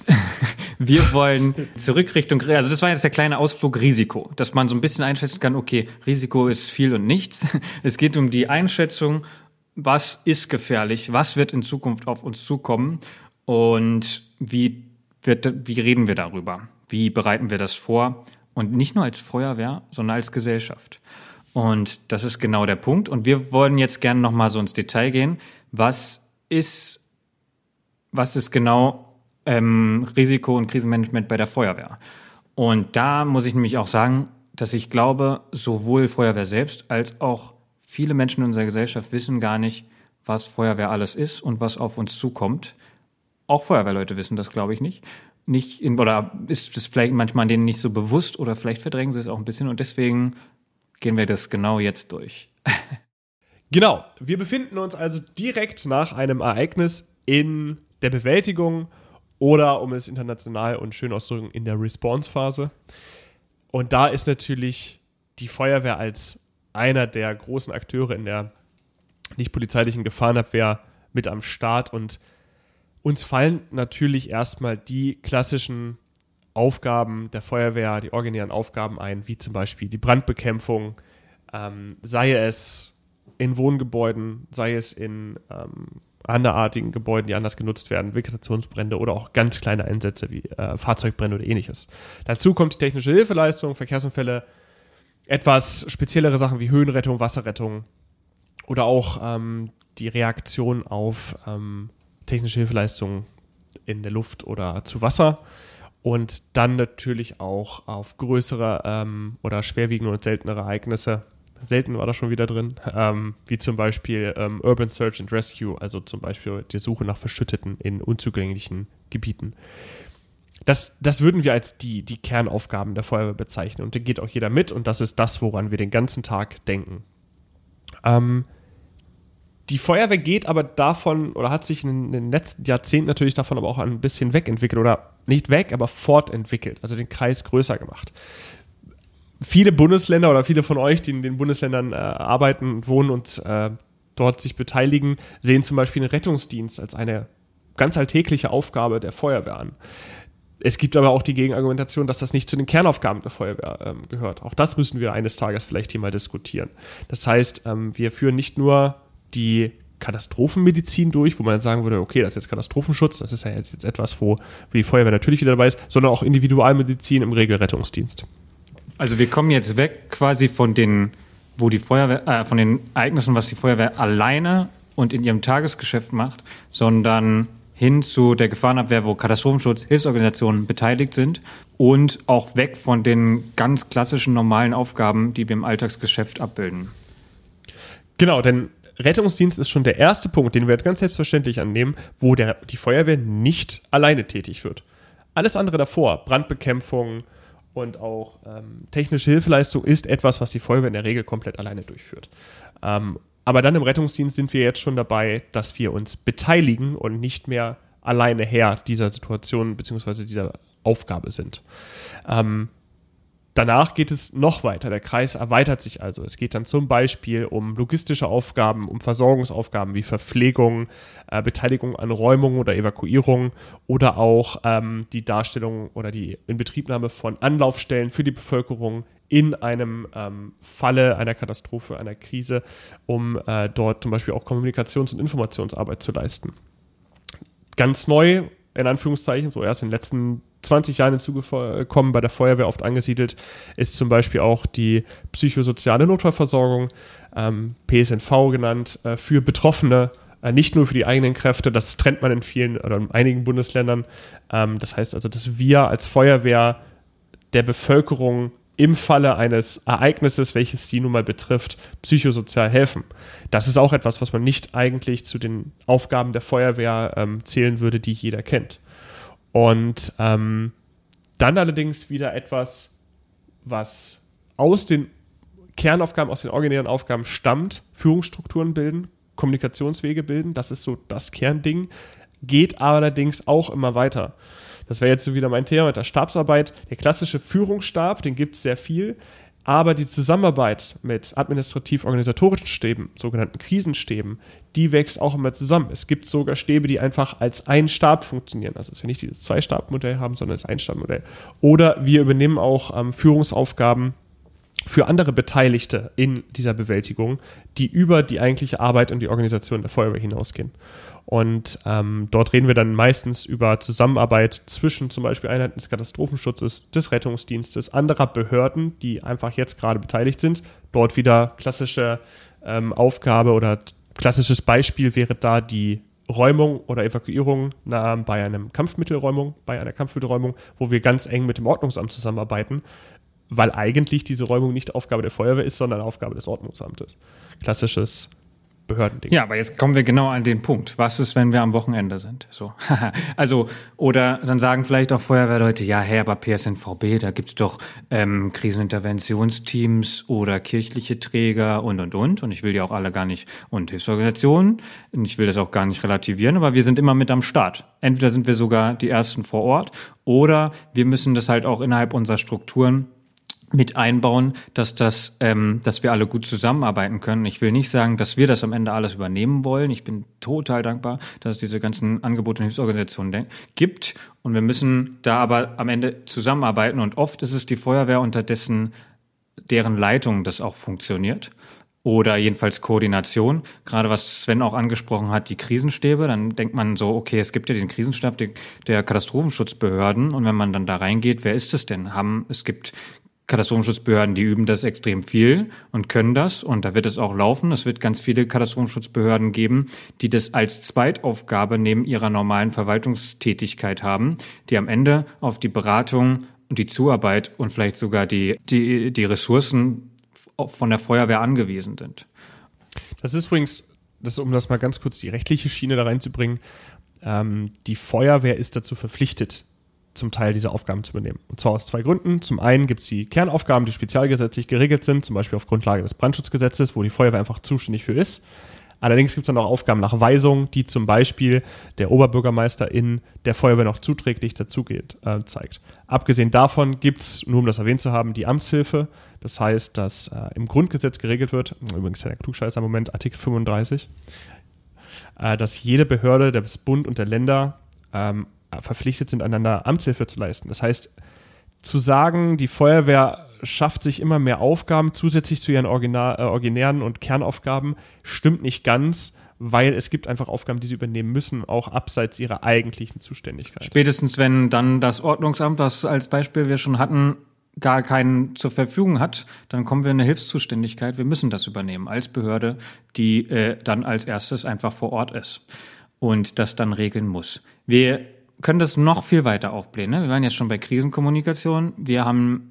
Wir wollen zurück Richtung, also das war jetzt der kleine Ausflug Risiko, dass man so ein bisschen einschätzen kann, okay, Risiko ist viel und nichts. Es geht um die Einschätzung, was ist gefährlich, was wird in Zukunft auf uns zukommen und wie, wird, wie reden wir darüber? Wie bereiten wir das vor? Und nicht nur als Feuerwehr, sondern als Gesellschaft. Und das ist genau der Punkt. Und wir wollen jetzt gerne nochmal so ins Detail gehen. Was ist, was ist genau ähm, Risiko- und Krisenmanagement bei der Feuerwehr. Und da muss ich nämlich auch sagen, dass ich glaube, sowohl Feuerwehr selbst als auch viele Menschen in unserer Gesellschaft wissen gar nicht, was Feuerwehr alles ist und was auf uns zukommt. Auch Feuerwehrleute wissen das, glaube ich, nicht. Nicht in, oder ist es vielleicht manchmal denen nicht so bewusst oder vielleicht verdrängen sie es auch ein bisschen und deswegen gehen wir das genau jetzt durch. genau, wir befinden uns also direkt nach einem Ereignis in der Bewältigung oder, um es international und schön auszudrücken, in der Response-Phase. Und da ist natürlich die Feuerwehr als einer der großen Akteure in der nicht polizeilichen Gefahrenabwehr mit am Start. Und uns fallen natürlich erstmal die klassischen Aufgaben der Feuerwehr, die originären Aufgaben ein, wie zum Beispiel die Brandbekämpfung, ähm, sei es in Wohngebäuden, sei es in ähm, anderartigen Gebäuden, die anders genutzt werden, Vegetationsbrände oder auch ganz kleine Einsätze wie äh, Fahrzeugbrände oder ähnliches. Dazu kommt die technische Hilfeleistung, Verkehrsunfälle, etwas speziellere Sachen wie Höhenrettung, Wasserrettung oder auch ähm, die Reaktion auf ähm, technische Hilfeleistungen in der Luft oder zu Wasser und dann natürlich auch auf größere ähm, oder schwerwiegende und seltenere Ereignisse. Selten war da schon wieder drin, ähm, wie zum Beispiel ähm, Urban Search and Rescue, also zum Beispiel die Suche nach Verschütteten in unzugänglichen Gebieten. Das, das würden wir als die, die Kernaufgaben der Feuerwehr bezeichnen. Und da geht auch jeder mit und das ist das, woran wir den ganzen Tag denken. Ähm, die Feuerwehr geht aber davon oder hat sich in den letzten Jahrzehnten natürlich davon aber auch ein bisschen wegentwickelt oder nicht weg, aber fortentwickelt, also den Kreis größer gemacht. Viele Bundesländer oder viele von euch, die in den Bundesländern äh, arbeiten, wohnen und äh, dort sich beteiligen, sehen zum Beispiel den Rettungsdienst als eine ganz alltägliche Aufgabe der Feuerwehr an. Es gibt aber auch die Gegenargumentation, dass das nicht zu den Kernaufgaben der Feuerwehr ähm, gehört. Auch das müssen wir eines Tages vielleicht hier mal diskutieren. Das heißt, ähm, wir führen nicht nur die Katastrophenmedizin durch, wo man sagen würde, okay, das ist jetzt Katastrophenschutz, das ist ja jetzt, jetzt etwas, wo die Feuerwehr natürlich wieder dabei ist, sondern auch Individualmedizin im Regelrettungsdienst. Also wir kommen jetzt weg quasi von den, wo die Feuerwehr, äh, von den Ereignissen, was die Feuerwehr alleine und in ihrem Tagesgeschäft macht, sondern hin zu der Gefahrenabwehr, wo Katastrophenschutz, Hilfsorganisationen beteiligt sind und auch weg von den ganz klassischen normalen Aufgaben, die wir im Alltagsgeschäft abbilden. Genau, denn Rettungsdienst ist schon der erste Punkt, den wir jetzt ganz selbstverständlich annehmen, wo der, die Feuerwehr nicht alleine tätig wird. Alles andere davor, Brandbekämpfung und auch ähm, technische Hilfeleistung, ist etwas, was die Feuerwehr in der Regel komplett alleine durchführt. Ähm, aber dann im Rettungsdienst sind wir jetzt schon dabei, dass wir uns beteiligen und nicht mehr alleine Herr dieser Situation bzw. dieser Aufgabe sind. Ähm, Danach geht es noch weiter. Der Kreis erweitert sich also. Es geht dann zum Beispiel um logistische Aufgaben, um Versorgungsaufgaben wie Verpflegung, äh, Beteiligung an Räumung oder Evakuierung oder auch ähm, die Darstellung oder die Inbetriebnahme von Anlaufstellen für die Bevölkerung in einem ähm, Falle einer Katastrophe, einer Krise, um äh, dort zum Beispiel auch Kommunikations- und Informationsarbeit zu leisten. Ganz neu, in Anführungszeichen, so erst in den letzten 20 Jahren hinzugekommen, bei der Feuerwehr oft angesiedelt, ist zum Beispiel auch die psychosoziale Notfallversorgung, ähm, PSNV genannt, äh, für Betroffene, äh, nicht nur für die eigenen Kräfte, das trennt man in vielen oder in einigen Bundesländern. Ähm, das heißt also, dass wir als Feuerwehr der Bevölkerung im Falle eines Ereignisses, welches die nun mal betrifft, psychosozial helfen. Das ist auch etwas, was man nicht eigentlich zu den Aufgaben der Feuerwehr ähm, zählen würde, die jeder kennt. Und ähm, dann allerdings wieder etwas, was aus den Kernaufgaben, aus den originären Aufgaben stammt, Führungsstrukturen bilden, Kommunikationswege bilden, das ist so das Kernding, geht allerdings auch immer weiter. Das wäre jetzt so wieder mein Thema mit der Stabsarbeit. Der klassische Führungsstab, den gibt es sehr viel. Aber die Zusammenarbeit mit administrativ-organisatorischen Stäben, sogenannten Krisenstäben, die wächst auch immer zusammen. Es gibt sogar Stäbe, die einfach als ein Stab funktionieren. Also dass wir nicht dieses Zwei-Stab-Modell haben, sondern das Ein-Stab-Modell. Oder wir übernehmen auch ähm, Führungsaufgaben für andere Beteiligte in dieser Bewältigung, die über die eigentliche Arbeit und die Organisation der Feuerwehr hinausgehen. Und ähm, dort reden wir dann meistens über Zusammenarbeit zwischen zum Beispiel Einheiten des Katastrophenschutzes, des Rettungsdienstes, anderer Behörden, die einfach jetzt gerade beteiligt sind. Dort wieder klassische ähm, Aufgabe oder klassisches Beispiel wäre da die Räumung oder Evakuierung bei einem Kampfmittelräumung, bei einer Kampfmittelräumung, wo wir ganz eng mit dem Ordnungsamt zusammenarbeiten, weil eigentlich diese Räumung nicht Aufgabe der Feuerwehr ist, sondern Aufgabe des Ordnungsamtes. Klassisches Behördending. Ja, aber jetzt kommen wir genau an den Punkt. Was ist, wenn wir am Wochenende sind? So. also, oder dann sagen vielleicht auch Feuerwehrleute, ja, hey, aber PSNVB, da gibt's doch ähm, Kriseninterventionsteams oder kirchliche Träger und und und. Und ich will die auch alle gar nicht und Hilfsorganisationen. Und ich will das auch gar nicht relativieren, aber wir sind immer mit am Start. Entweder sind wir sogar die ersten vor Ort oder wir müssen das halt auch innerhalb unserer Strukturen mit einbauen, dass das, ähm, dass wir alle gut zusammenarbeiten können. Ich will nicht sagen, dass wir das am Ende alles übernehmen wollen. Ich bin total dankbar, dass es diese ganzen Angebote und Hilfsorganisationen gibt. Und wir müssen da aber am Ende zusammenarbeiten. Und oft ist es die Feuerwehr, unter dessen deren Leitung das auch funktioniert. oder jedenfalls Koordination. Gerade was Sven auch angesprochen hat, die Krisenstäbe, dann denkt man so, okay, es gibt ja den Krisenstab der Katastrophenschutzbehörden und wenn man dann da reingeht, wer ist es denn? Haben, es gibt Katastrophenschutzbehörden, die üben das extrem viel und können das und da wird es auch laufen. Es wird ganz viele Katastrophenschutzbehörden geben, die das als Zweitaufgabe neben ihrer normalen Verwaltungstätigkeit haben, die am Ende auf die Beratung und die Zuarbeit und vielleicht sogar die, die, die Ressourcen von der Feuerwehr angewiesen sind. Das ist übrigens, das, um das mal ganz kurz die rechtliche Schiene da reinzubringen, ähm, die Feuerwehr ist dazu verpflichtet, zum Teil diese Aufgaben zu übernehmen. Und zwar aus zwei Gründen. Zum einen gibt es die Kernaufgaben, die spezialgesetzlich geregelt sind, zum Beispiel auf Grundlage des Brandschutzgesetzes, wo die Feuerwehr einfach zuständig für ist. Allerdings gibt es dann auch Aufgaben nach Weisung, die zum Beispiel der Oberbürgermeister in der Feuerwehr noch zuträglich dazugeht, äh, zeigt. Abgesehen davon gibt es, nur um das erwähnt zu haben, die Amtshilfe. Das heißt, dass äh, im Grundgesetz geregelt wird, übrigens der Klugscheißer Moment, Artikel 35, äh, dass jede Behörde des Bund und der Länder ähm, verpflichtet sind, einander Amtshilfe zu leisten. Das heißt, zu sagen, die Feuerwehr schafft sich immer mehr Aufgaben zusätzlich zu ihren Original, äh, originären und Kernaufgaben, stimmt nicht ganz, weil es gibt einfach Aufgaben, die sie übernehmen müssen, auch abseits ihrer eigentlichen Zuständigkeit. Spätestens wenn dann das Ordnungsamt, das als Beispiel wir schon hatten, gar keinen zur Verfügung hat, dann kommen wir in eine Hilfszuständigkeit. Wir müssen das übernehmen als Behörde, die äh, dann als erstes einfach vor Ort ist und das dann regeln muss. Wir können das noch viel weiter aufblähen. Ne? Wir waren jetzt schon bei Krisenkommunikation. Wir haben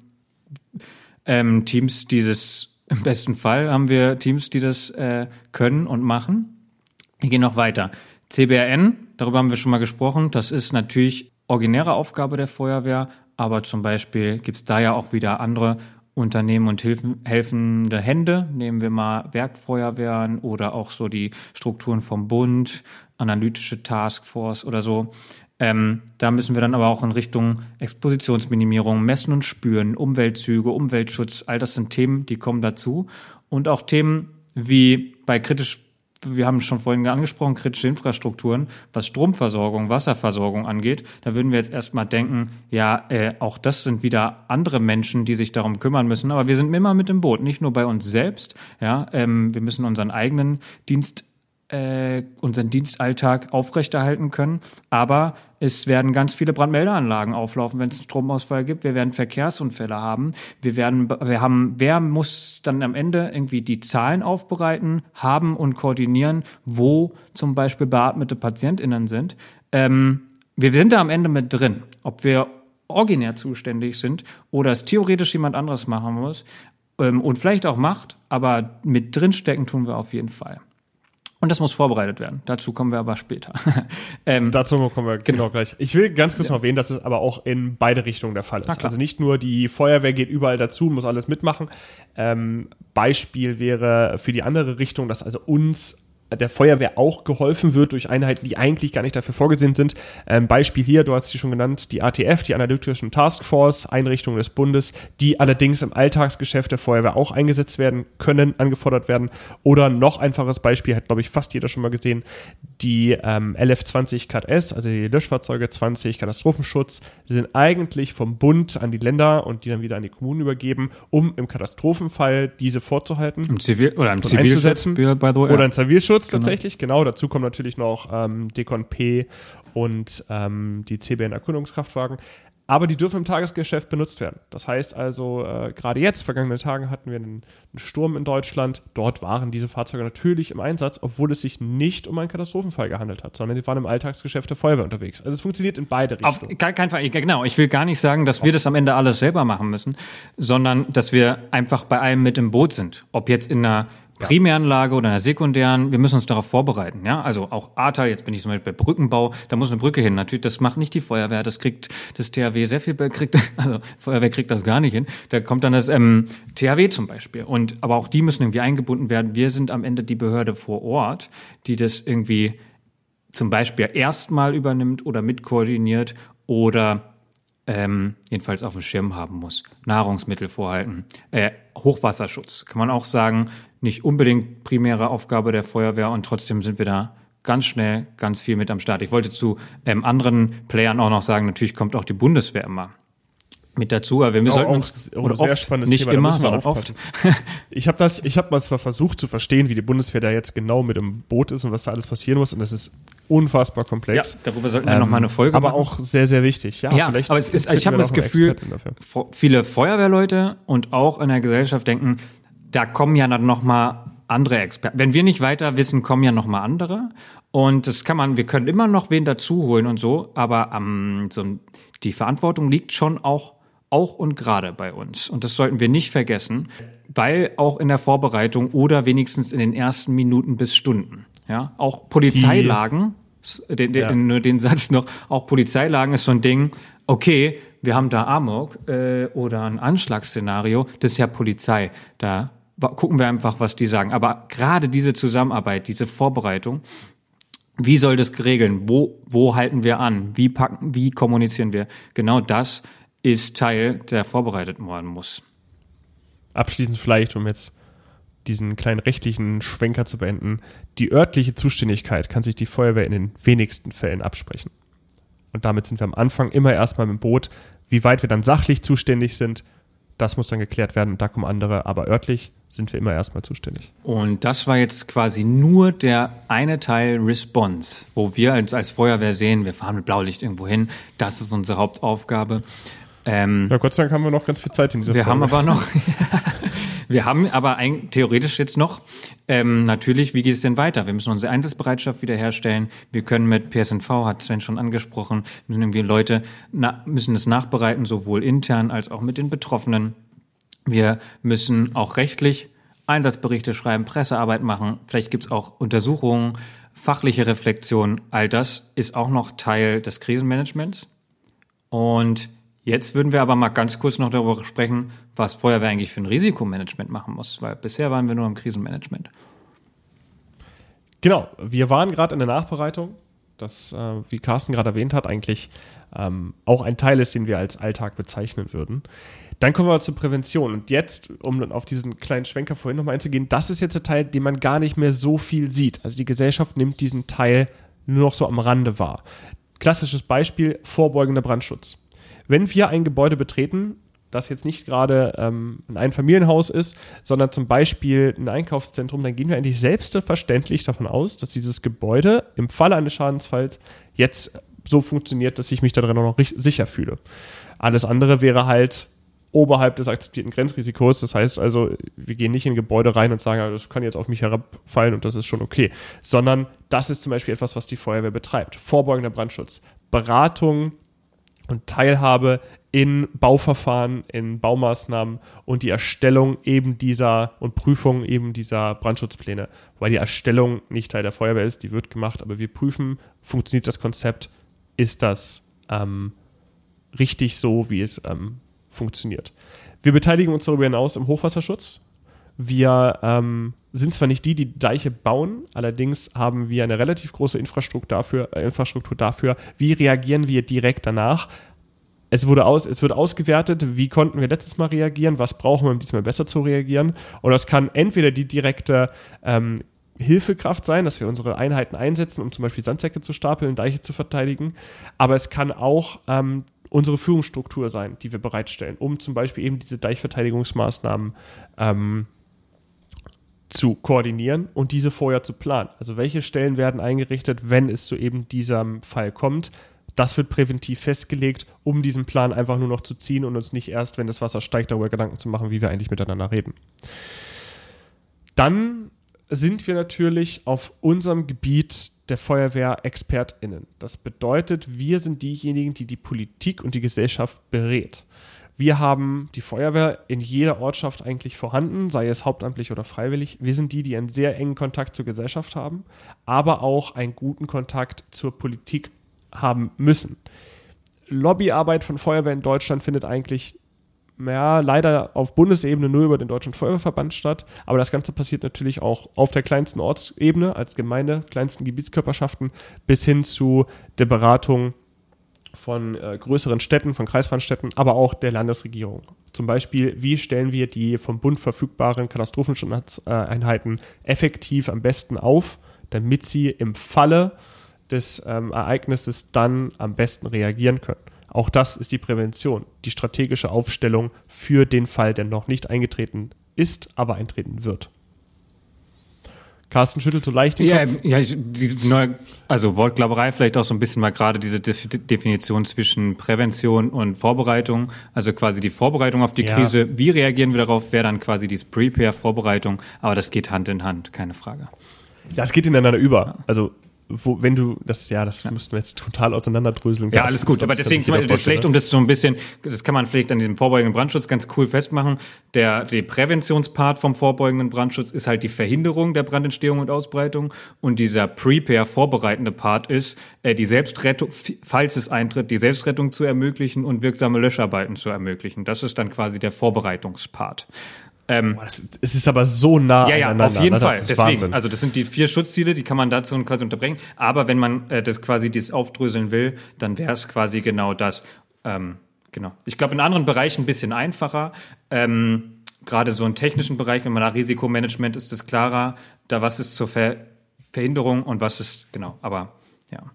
ähm, Teams, die das, im besten Fall haben wir Teams, die das äh, können und machen. Wir gehen noch weiter. CBRN, darüber haben wir schon mal gesprochen. Das ist natürlich originäre Aufgabe der Feuerwehr, aber zum Beispiel gibt's da ja auch wieder andere Unternehmen und Hilfen, helfende Hände. Nehmen wir mal Werkfeuerwehren oder auch so die Strukturen vom Bund, analytische Taskforce oder so. Ähm, da müssen wir dann aber auch in Richtung Expositionsminimierung, Messen und Spüren, Umweltzüge, Umweltschutz, all das sind Themen, die kommen dazu. Und auch Themen wie bei kritisch, wir haben schon vorhin angesprochen, kritische Infrastrukturen, was Stromversorgung, Wasserversorgung angeht, da würden wir jetzt erstmal denken, ja, äh, auch das sind wieder andere Menschen, die sich darum kümmern müssen. Aber wir sind immer mit im Boot, nicht nur bei uns selbst. Ja, ähm, wir müssen unseren eigenen Dienst äh, unseren Dienstalltag aufrechterhalten können. Aber es werden ganz viele Brandmeldeanlagen auflaufen, wenn es einen Stromausfall gibt. Wir werden Verkehrsunfälle haben. Wir werden, wir haben, wer muss dann am Ende irgendwie die Zahlen aufbereiten, haben und koordinieren, wo zum Beispiel beatmete PatientInnen sind. Ähm, wir sind da am Ende mit drin. Ob wir originär zuständig sind oder es theoretisch jemand anderes machen muss ähm, und vielleicht auch macht, aber mit drinstecken tun wir auf jeden Fall. Und das muss vorbereitet werden. Dazu kommen wir aber später. ähm, Dazu kommen wir genau, genau gleich. Ich will ganz kurz ja. noch erwähnen, dass es aber auch in beide Richtungen der Fall ist. Also nicht nur die Feuerwehr geht überall dazu, muss alles mitmachen. Ähm, Beispiel wäre für die andere Richtung, dass also uns der Feuerwehr auch geholfen wird durch Einheiten, die eigentlich gar nicht dafür vorgesehen sind. Ähm, Beispiel hier, du hast sie schon genannt, die ATF, die Analytischen Taskforce, Einrichtung des Bundes, die allerdings im Alltagsgeschäft der Feuerwehr auch eingesetzt werden können, angefordert werden. Oder noch einfaches Beispiel, hat glaube ich fast jeder schon mal gesehen, die ähm, LF20 KS, also die Löschfahrzeuge 20 Katastrophenschutz, sind eigentlich vom Bund an die Länder und die dann wieder an die Kommunen übergeben, um im Katastrophenfall diese vorzuhalten. Im Zivil oder im Zivilschutz, by the way, oder im Zivilschutz genau. tatsächlich, genau. Dazu kommen natürlich noch ähm, Dekon P und ähm, die CBN-Erkundungskraftwagen aber die dürfen im Tagesgeschäft benutzt werden. Das heißt also, äh, gerade jetzt, vergangene Tage hatten wir einen, einen, Sturm in Deutschland. Dort waren diese Fahrzeuge natürlich im Einsatz, obwohl es sich nicht um einen Katastrophenfall gehandelt hat, sondern die waren im Alltagsgeschäft der Feuerwehr unterwegs. Also es funktioniert in beide Richtungen. Auf keinen Fall, genau. Ich will gar nicht sagen, dass wir das am Ende alles selber machen müssen, sondern dass wir einfach bei allem mit im Boot sind. Ob jetzt in einer Primäranlage oder einer sekundären, wir müssen uns darauf vorbereiten. Ja, also auch Ahrtal, jetzt bin ich zum Beispiel bei Brückenbau, da muss eine Brücke hin. Natürlich, das macht nicht die Feuerwehr, das kriegt das THW sehr viel, kriegt, also Feuerwehr kriegt das gar nicht hin. Da kommt dann das ähm, THW zum Beispiel. Und aber auch die müssen irgendwie eingebunden werden. Wir sind am Ende die Behörde vor Ort, die das irgendwie zum Beispiel erstmal übernimmt oder mitkoordiniert oder ähm, jedenfalls auf dem Schirm haben muss. Nahrungsmittel vorhalten. Äh, Hochwasserschutz kann man auch sagen, nicht unbedingt primäre Aufgabe der Feuerwehr und trotzdem sind wir da ganz schnell ganz viel mit am Start. Ich wollte zu ähm, anderen Playern auch noch sagen, natürlich kommt auch die Bundeswehr immer mit dazu, aber wir sollten uns auch ein sehr oft, spannendes nicht Thema, immer, sondern oft. ich habe das, ich habe mal versucht zu verstehen, wie die Bundeswehr da jetzt genau mit dem Boot ist und was da alles passieren muss und das ist unfassbar komplex. Ja, darüber sollten wir ähm, noch mal eine Folge aber machen. Aber auch sehr, sehr wichtig. Ja, ja aber es ist, ich habe das Gefühl, viele Feuerwehrleute und auch in der Gesellschaft denken, da kommen ja dann noch mal andere Experten. Wenn wir nicht weiter wissen, kommen ja noch mal andere. Und das kann man, wir können immer noch wen dazu holen und so, aber ähm, so, die Verantwortung liegt schon auch, auch und gerade bei uns. Und das sollten wir nicht vergessen, weil auch in der Vorbereitung oder wenigstens in den ersten Minuten bis Stunden, ja, auch Polizeilagen, den, den, ja. nur den Satz noch, auch Polizeilagen ist so ein Ding, okay, wir haben da Amok äh, oder ein Anschlagsszenario, das ist ja Polizei. Da gucken wir einfach, was die sagen. Aber gerade diese Zusammenarbeit, diese Vorbereitung, wie soll das geregeln? Wo, wo halten wir an? Wie packen, wie kommunizieren wir? Genau das ist Teil, der vorbereitet werden muss. Abschließend vielleicht, um jetzt diesen kleinen rechtlichen Schwenker zu beenden. Die örtliche Zuständigkeit kann sich die Feuerwehr in den wenigsten Fällen absprechen. Und damit sind wir am Anfang immer erstmal im Boot. Wie weit wir dann sachlich zuständig sind, das muss dann geklärt werden und da kommen andere, aber örtlich sind wir immer erstmal zuständig. Und das war jetzt quasi nur der eine Teil Response, wo wir als, als Feuerwehr sehen, wir fahren mit Blaulicht irgendwo hin, das ist unsere Hauptaufgabe. Ähm, ja, Gott sei Dank haben wir noch ganz viel Zeit in dieser Wir Folge. haben aber noch, wir haben aber ein, theoretisch jetzt noch, ähm, natürlich, wie geht es denn weiter? Wir müssen unsere Einsatzbereitschaft wiederherstellen. Wir können mit PSNV, hat Sven schon angesprochen, müssen irgendwie Leute, na, müssen es nachbereiten, sowohl intern als auch mit den Betroffenen. Wir müssen auch rechtlich Einsatzberichte schreiben, Pressearbeit machen. Vielleicht gibt es auch Untersuchungen, fachliche Reflexion. All das ist auch noch Teil des Krisenmanagements. Und Jetzt würden wir aber mal ganz kurz noch darüber sprechen, was Feuerwehr eigentlich für ein Risikomanagement machen muss, weil bisher waren wir nur im Krisenmanagement. Genau, wir waren gerade in der Nachbereitung, das, äh, wie Carsten gerade erwähnt hat, eigentlich ähm, auch ein Teil ist, den wir als Alltag bezeichnen würden. Dann kommen wir zur Prävention. Und jetzt, um auf diesen kleinen Schwenker vorhin nochmal einzugehen, das ist jetzt der Teil, den man gar nicht mehr so viel sieht. Also die Gesellschaft nimmt diesen Teil nur noch so am Rande wahr. Klassisches Beispiel, vorbeugender Brandschutz. Wenn wir ein Gebäude betreten, das jetzt nicht gerade ähm, ein Einfamilienhaus ist, sondern zum Beispiel ein Einkaufszentrum, dann gehen wir eigentlich selbstverständlich davon aus, dass dieses Gebäude im Falle eines Schadensfalls jetzt so funktioniert, dass ich mich darin auch noch sicher fühle. Alles andere wäre halt oberhalb des akzeptierten Grenzrisikos. Das heißt also, wir gehen nicht in Gebäude rein und sagen, das kann jetzt auf mich herabfallen und das ist schon okay, sondern das ist zum Beispiel etwas, was die Feuerwehr betreibt. Vorbeugender Brandschutz, Beratung und Teilhabe in Bauverfahren, in Baumaßnahmen und die Erstellung eben dieser und Prüfung eben dieser Brandschutzpläne. Weil die Erstellung nicht Teil der Feuerwehr ist, die wird gemacht, aber wir prüfen, funktioniert das Konzept, ist das ähm, richtig so, wie es ähm, funktioniert. Wir beteiligen uns darüber hinaus im Hochwasserschutz. Wir ähm, sind zwar nicht die, die Deiche bauen, allerdings haben wir eine relativ große Infrastruktur dafür, äh, Infrastruktur dafür, wie reagieren wir direkt danach. Es, wurde aus, es wird ausgewertet, wie konnten wir letztes Mal reagieren, was brauchen wir, um diesmal besser zu reagieren. Und das kann entweder die direkte ähm, Hilfekraft sein, dass wir unsere Einheiten einsetzen, um zum Beispiel Sandsäcke zu stapeln, Deiche zu verteidigen. Aber es kann auch ähm, unsere Führungsstruktur sein, die wir bereitstellen, um zum Beispiel eben diese Deichverteidigungsmaßnahmen ähm, zu koordinieren und diese vorher zu planen. Also welche Stellen werden eingerichtet, wenn es zu eben diesem Fall kommt. Das wird präventiv festgelegt, um diesen Plan einfach nur noch zu ziehen und uns nicht erst, wenn das Wasser steigt, darüber Gedanken zu machen, wie wir eigentlich miteinander reden. Dann sind wir natürlich auf unserem Gebiet der Feuerwehr ExpertInnen. Das bedeutet, wir sind diejenigen, die die Politik und die Gesellschaft berät. Wir haben die Feuerwehr in jeder Ortschaft eigentlich vorhanden, sei es hauptamtlich oder freiwillig. Wir sind die, die einen sehr engen Kontakt zur Gesellschaft haben, aber auch einen guten Kontakt zur Politik haben müssen. Lobbyarbeit von Feuerwehr in Deutschland findet eigentlich ja, leider auf Bundesebene nur über den Deutschen Feuerwehrverband statt. Aber das Ganze passiert natürlich auch auf der kleinsten Ortsebene, als Gemeinde, kleinsten Gebietskörperschaften, bis hin zu der Beratung von äh, größeren Städten, von Kreisverbandstädten, aber auch der Landesregierung. Zum Beispiel, wie stellen wir die vom Bund verfügbaren Katastropheneinheiten effektiv am besten auf, damit sie im Falle des ähm, Ereignisses dann am besten reagieren können. Auch das ist die Prävention, die strategische Aufstellung für den Fall, der noch nicht eingetreten ist, aber eintreten wird. Carsten schüttelt so leicht den ja, Kopf. Ja, die, also Wortglauberei vielleicht auch so ein bisschen mal gerade diese Definition zwischen Prävention und Vorbereitung. Also quasi die Vorbereitung auf die ja. Krise. Wie reagieren wir darauf? Wäre dann quasi dieses Prepare, Vorbereitung. Aber das geht Hand in Hand, keine Frage. Das geht ineinander über. Also wo, wenn du das, ja, das ja. müssten wir jetzt total auseinanderdröseln. Ja, alles gut. Aber deswegen, zum Beispiel, vielleicht, um das so ein bisschen, das kann man vielleicht an diesem vorbeugenden Brandschutz ganz cool festmachen. Der, der Präventionspart vom vorbeugenden Brandschutz ist halt die Verhinderung der Brandentstehung und Ausbreitung. Und dieser Prepare, vorbereitende Part ist, äh, die Selbstrettung, falls es eintritt, die Selbstrettung zu ermöglichen und wirksame Löscharbeiten zu ermöglichen. Das ist dann quasi der Vorbereitungspart. Ähm, Boah, das, es ist aber so nah Ja, ja, auf jeden ne? Fall. Deswegen, Wahnsinn. also das sind die vier Schutzziele, die kann man dazu quasi unterbringen. Aber wenn man äh, das quasi dieses aufdröseln will, dann wäre es quasi genau das. Ähm, genau. Ich glaube, in anderen Bereichen ein bisschen einfacher. Ähm, Gerade so im technischen Bereich, wenn man nach Risikomanagement ist es klarer, da was ist zur Ver Verhinderung und was ist, genau, aber ja.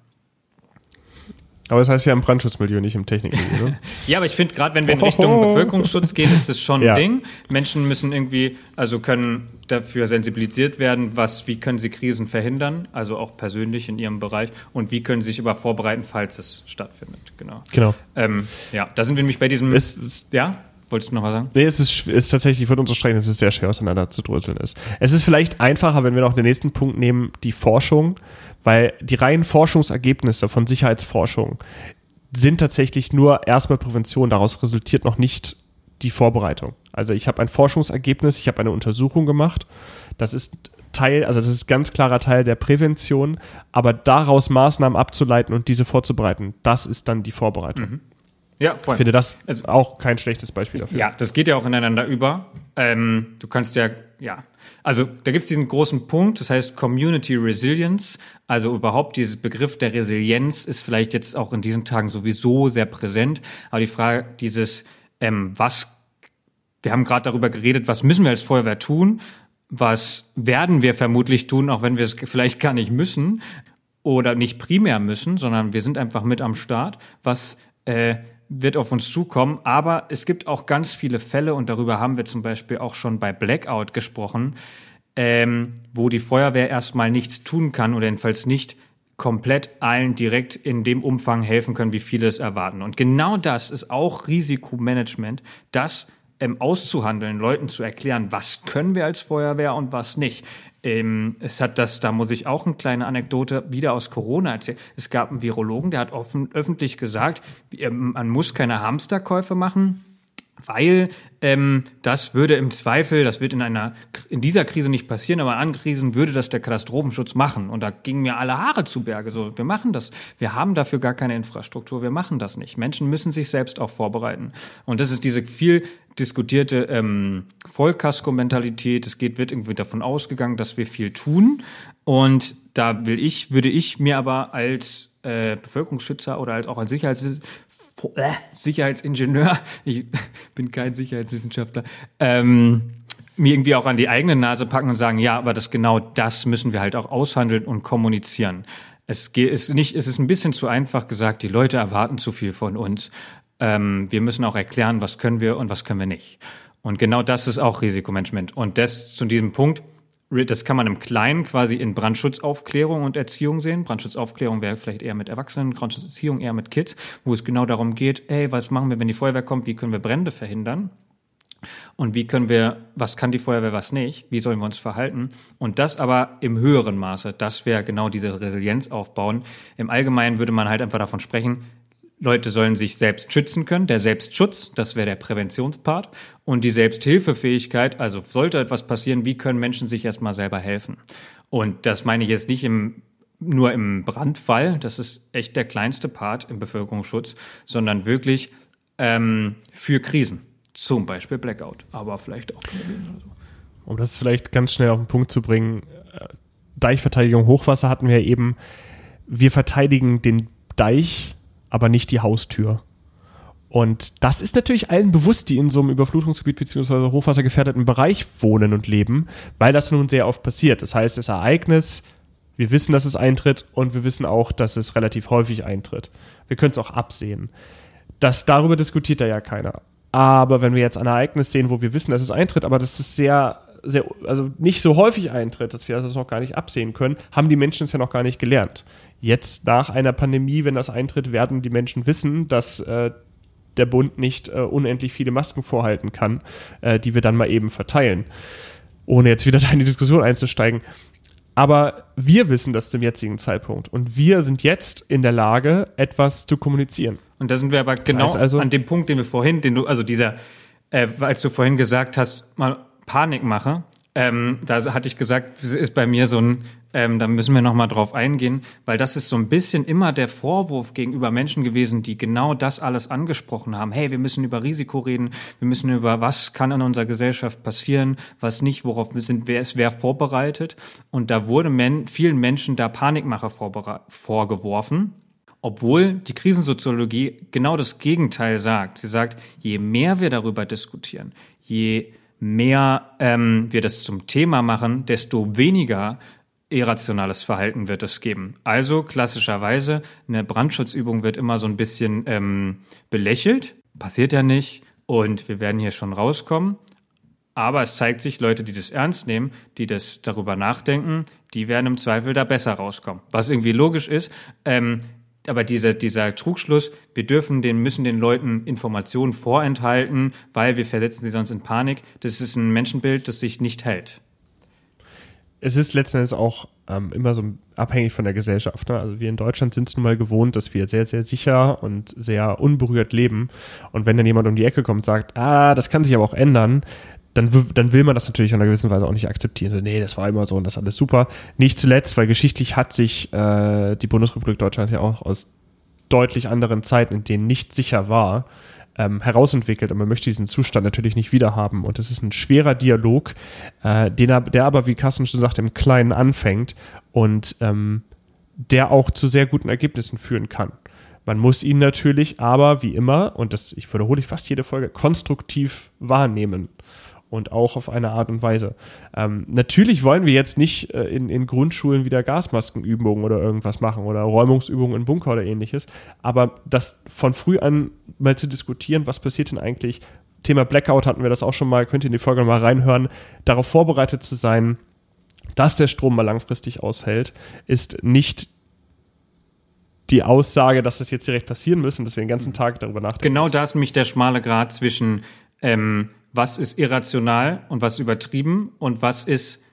Aber das heißt ja im Brandschutzmilieu, nicht im Technikmilieu, ne? ja, aber ich finde, gerade wenn wir in Richtung Bevölkerungsschutz gehen, ist das schon ein ja. Ding. Menschen müssen irgendwie, also können dafür sensibilisiert werden, was, wie können sie Krisen verhindern, also auch persönlich in ihrem Bereich und wie können sie sich über vorbereiten, falls es stattfindet. Genau. Genau. Ähm, ja, da sind wir nämlich bei diesem. Es, es, ja? Wolltest du noch was sagen? Nee, es ist, es ist tatsächlich, ich würde unterstreichen, es ist sehr schwer auseinander zu dröseln ist. Es ist vielleicht einfacher, wenn wir noch den nächsten Punkt nehmen, die Forschung, weil die reinen Forschungsergebnisse von Sicherheitsforschung sind tatsächlich nur erstmal Prävention. Daraus resultiert noch nicht die Vorbereitung. Also ich habe ein Forschungsergebnis, ich habe eine Untersuchung gemacht. Das ist Teil, also das ist ganz klarer Teil der Prävention, aber daraus Maßnahmen abzuleiten und diese vorzubereiten, das ist dann die Vorbereitung. Mhm. Ja, voll. Ich finde das also, auch kein schlechtes Beispiel dafür. Ja, das geht ja auch ineinander über. Ähm, du kannst ja, ja, also da gibt es diesen großen Punkt, das heißt Community Resilience. Also überhaupt dieses Begriff der Resilienz ist vielleicht jetzt auch in diesen Tagen sowieso sehr präsent. Aber die Frage, dieses, ähm, was, wir haben gerade darüber geredet, was müssen wir als Feuerwehr tun? Was werden wir vermutlich tun, auch wenn wir es vielleicht gar nicht müssen oder nicht primär müssen, sondern wir sind einfach mit am Start. Was äh, wird auf uns zukommen. Aber es gibt auch ganz viele Fälle, und darüber haben wir zum Beispiel auch schon bei Blackout gesprochen, ähm, wo die Feuerwehr erstmal nichts tun kann oder jedenfalls nicht komplett allen direkt in dem Umfang helfen können, wie viele es erwarten. Und genau das ist auch Risikomanagement, das ähm, auszuhandeln, Leuten zu erklären, was können wir als Feuerwehr und was nicht. Ähm, es hat das, da muss ich auch eine kleine Anekdote wieder aus Corona erzählen. Es gab einen Virologen, der hat offen, öffentlich gesagt, man muss keine Hamsterkäufe machen weil ähm, das würde im Zweifel, das wird in einer in dieser Krise nicht passieren, aber in anderen Krisen würde das der Katastrophenschutz machen. Und da gingen mir alle Haare zu Berge. So, wir machen das. Wir haben dafür gar keine Infrastruktur. Wir machen das nicht. Menschen müssen sich selbst auch vorbereiten. Und das ist diese viel diskutierte ähm, Vollkasko-Mentalität. Es geht, wird irgendwie davon ausgegangen, dass wir viel tun. Und da will ich, würde ich mir aber als äh, Bevölkerungsschützer oder halt auch als Sicherheits äh, Sicherheitsingenieur, ich bin kein Sicherheitswissenschaftler, ähm, mir irgendwie auch an die eigene Nase packen und sagen, ja, aber das genau das müssen wir halt auch aushandeln und kommunizieren. Es ist nicht, es ist ein bisschen zu einfach gesagt, die Leute erwarten zu viel von uns. Ähm, wir müssen auch erklären, was können wir und was können wir nicht. Und genau das ist auch Risikomanagement. Und das zu diesem Punkt, das kann man im Kleinen quasi in Brandschutzaufklärung und Erziehung sehen. Brandschutzaufklärung wäre vielleicht eher mit Erwachsenen, Brandschutzerziehung eher mit Kids, wo es genau darum geht, hey, was machen wir, wenn die Feuerwehr kommt, wie können wir Brände verhindern? Und wie können wir, was kann die Feuerwehr, was nicht? Wie sollen wir uns verhalten? Und das aber im höheren Maße, das wäre genau diese Resilienz aufbauen. Im Allgemeinen würde man halt einfach davon sprechen, Leute sollen sich selbst schützen können. Der Selbstschutz, das wäre der Präventionspart. Und die Selbsthilfefähigkeit, also sollte etwas passieren, wie können Menschen sich erstmal selber helfen? Und das meine ich jetzt nicht im, nur im Brandfall, das ist echt der kleinste Part im Bevölkerungsschutz, sondern wirklich ähm, für Krisen. Zum Beispiel Blackout, aber vielleicht auch so. Um das vielleicht ganz schnell auf den Punkt zu bringen, äh, Deichverteidigung, Hochwasser hatten wir eben. Wir verteidigen den Deich aber nicht die Haustür. Und das ist natürlich allen bewusst, die in so einem Überflutungsgebiet bzw. hochwassergefährdeten Bereich wohnen und leben, weil das nun sehr oft passiert. Das heißt, das Ereignis, wir wissen, dass es eintritt und wir wissen auch, dass es relativ häufig eintritt. Wir können es auch absehen. Das, darüber diskutiert da ja keiner. Aber wenn wir jetzt ein Ereignis sehen, wo wir wissen, dass es eintritt, aber das ist sehr, sehr, also nicht so häufig eintritt, dass wir das noch gar nicht absehen können, haben die Menschen es ja noch gar nicht gelernt. Jetzt nach einer Pandemie, wenn das eintritt, werden die Menschen wissen, dass äh, der Bund nicht äh, unendlich viele Masken vorhalten kann, äh, die wir dann mal eben verteilen. Ohne jetzt wieder da in die Diskussion einzusteigen. Aber wir wissen das zum jetzigen Zeitpunkt. Und wir sind jetzt in der Lage, etwas zu kommunizieren. Und da sind wir aber genau das heißt also, an dem Punkt, den wir vorhin, den du, also dieser, äh, als du vorhin gesagt hast, mal Panikmache, ähm, da hatte ich gesagt, ist bei mir so ein, ähm, da müssen wir nochmal drauf eingehen, weil das ist so ein bisschen immer der Vorwurf gegenüber Menschen gewesen, die genau das alles angesprochen haben. Hey, wir müssen über Risiko reden, wir müssen über was kann in unserer Gesellschaft passieren, was nicht, worauf sind, wer ist wer vorbereitet. Und da wurde men vielen Menschen da Panikmache vorgeworfen. Obwohl die Krisensoziologie genau das Gegenteil sagt. Sie sagt, je mehr wir darüber diskutieren, je mehr ähm, wir das zum Thema machen, desto weniger irrationales Verhalten wird es geben. Also klassischerweise, eine Brandschutzübung wird immer so ein bisschen ähm, belächelt, passiert ja nicht und wir werden hier schon rauskommen. Aber es zeigt sich, Leute, die das ernst nehmen, die das darüber nachdenken, die werden im Zweifel da besser rauskommen. Was irgendwie logisch ist. Ähm, aber dieser, dieser Trugschluss, wir dürfen den, müssen den Leuten Informationen vorenthalten, weil wir versetzen sie sonst in Panik, das ist ein Menschenbild, das sich nicht hält. Es ist letzten Endes auch ähm, immer so abhängig von der Gesellschaft. Ne? Also wir in Deutschland sind es nun mal gewohnt, dass wir sehr, sehr sicher und sehr unberührt leben. Und wenn dann jemand um die Ecke kommt und sagt, ah, das kann sich aber auch ändern, dann, dann will man das natürlich in einer gewissen Weise auch nicht akzeptieren. So, nee, das war immer so und das ist alles super. Nicht zuletzt, weil geschichtlich hat sich äh, die Bundesrepublik Deutschland ja auch aus deutlich anderen Zeiten, in denen nicht sicher war, ähm, herausentwickelt und man möchte diesen Zustand natürlich nicht wiederhaben. Und es ist ein schwerer Dialog, äh, den er, der aber, wie Carsten schon sagt, im Kleinen anfängt und ähm, der auch zu sehr guten Ergebnissen führen kann. Man muss ihn natürlich aber, wie immer, und das ich wiederhole ich fast jede Folge, konstruktiv wahrnehmen und auch auf eine Art und Weise. Ähm, natürlich wollen wir jetzt nicht äh, in, in Grundschulen wieder Gasmaskenübungen oder irgendwas machen oder Räumungsübungen in Bunker oder ähnliches, aber das von früh an mal zu diskutieren, was passiert denn eigentlich, Thema Blackout hatten wir das auch schon mal, könnt ihr in die Folge mal reinhören, darauf vorbereitet zu sein, dass der Strom mal langfristig aushält, ist nicht die Aussage, dass das jetzt direkt passieren müssen, dass wir den ganzen Tag darüber nachdenken. Genau da ist nämlich der schmale Grad zwischen ähm, was ist irrational und was übertrieben und was ist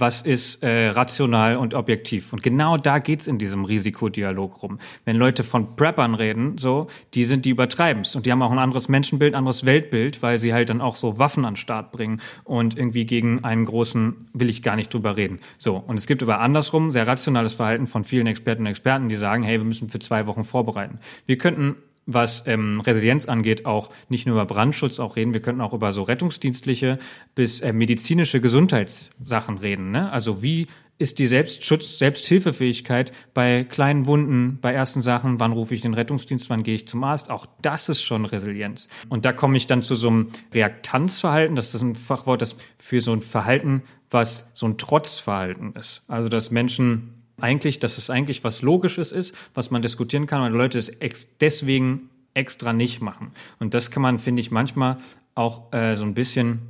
was ist äh, rational und objektiv. Und genau da geht's in diesem Risikodialog rum. Wenn Leute von Preppern reden, so, die sind die übertreiben's. Und die haben auch ein anderes Menschenbild, anderes Weltbild, weil sie halt dann auch so Waffen an den Start bringen und irgendwie gegen einen großen, will ich gar nicht drüber reden. So, und es gibt aber andersrum sehr rationales Verhalten von vielen Experten und Experten, die sagen, hey, wir müssen für zwei Wochen vorbereiten. Wir könnten was ähm, Resilienz angeht, auch nicht nur über Brandschutz auch reden. Wir könnten auch über so rettungsdienstliche bis äh, medizinische Gesundheitssachen reden. Ne? Also wie ist die Selbstschutz, Selbsthilfefähigkeit bei kleinen Wunden, bei ersten Sachen, wann rufe ich den Rettungsdienst, wann gehe ich zum Arzt, auch das ist schon Resilienz. Und da komme ich dann zu so einem Reaktanzverhalten, das ist ein Fachwort, das für so ein Verhalten, was so ein Trotzverhalten ist. Also dass Menschen eigentlich, dass es eigentlich was Logisches ist, was man diskutieren kann, weil Leute es ex deswegen extra nicht machen. Und das kann man, finde ich, manchmal auch äh, so ein bisschen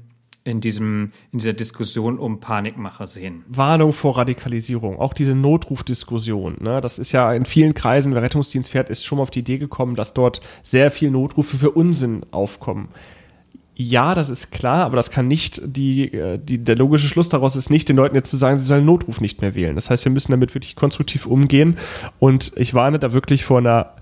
in, diesem, in dieser Diskussion um Panikmacher sehen. Warnung vor Radikalisierung, auch diese Notrufdiskussion. Ne? Das ist ja in vielen Kreisen, wer Rettungsdienst fährt, ist schon mal auf die Idee gekommen, dass dort sehr viele Notrufe für Unsinn aufkommen ja, das ist klar, aber das kann nicht, die, äh, die, der logische Schluss daraus ist nicht, den Leuten jetzt zu sagen, sie sollen Notruf nicht mehr wählen. Das heißt, wir müssen damit wirklich konstruktiv umgehen und ich warne da wirklich vor einer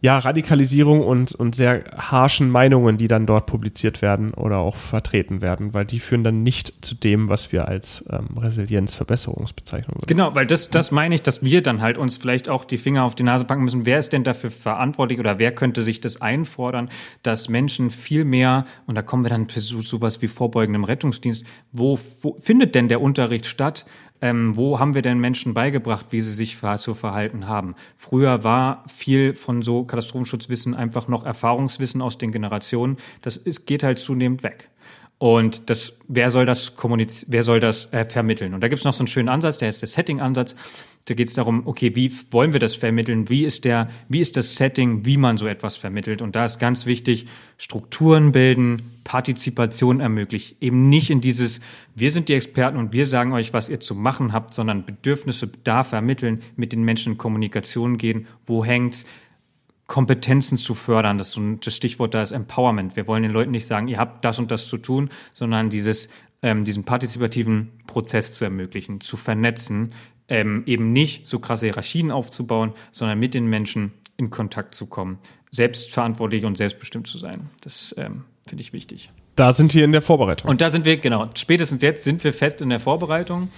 ja, Radikalisierung und, und sehr harschen Meinungen, die dann dort publiziert werden oder auch vertreten werden, weil die führen dann nicht zu dem, was wir als ähm, Resilienzverbesserungsbezeichnung würden. Genau, weil das, das meine ich, dass wir dann halt uns vielleicht auch die Finger auf die Nase packen müssen. Wer ist denn dafür verantwortlich oder wer könnte sich das einfordern, dass Menschen viel mehr, und da kommen wir dann zu sowas wie vorbeugendem Rettungsdienst, wo, wo findet denn der Unterricht statt? Ähm, wo haben wir denn Menschen beigebracht, wie sie sich zu verhalten haben? Früher war viel von so Katastrophenschutzwissen einfach noch Erfahrungswissen aus den Generationen. Das ist, geht halt zunehmend weg. Und das, wer soll das kommunizieren, wer soll das äh, vermitteln? Und da gibt es noch so einen schönen Ansatz, der ist der Setting-Ansatz. Da geht es darum, okay, wie wollen wir das vermitteln? Wie ist der, wie ist das Setting, wie man so etwas vermittelt? Und da ist ganz wichtig, Strukturen bilden, Partizipation ermöglichen. Eben nicht in dieses, wir sind die Experten und wir sagen euch, was ihr zu machen habt, sondern Bedürfnisse da vermitteln, mit den Menschen in Kommunikation gehen. Wo hängt's? Kompetenzen zu fördern. Das, so das Stichwort da ist Empowerment. Wir wollen den Leuten nicht sagen, ihr habt das und das zu tun, sondern dieses, ähm, diesen partizipativen Prozess zu ermöglichen, zu vernetzen, ähm, eben nicht so krasse Hierarchien aufzubauen, sondern mit den Menschen in Kontakt zu kommen, selbstverantwortlich und selbstbestimmt zu sein. Das ähm, finde ich wichtig. Da sind wir in der Vorbereitung. Und da sind wir, genau, spätestens jetzt sind wir fest in der Vorbereitung.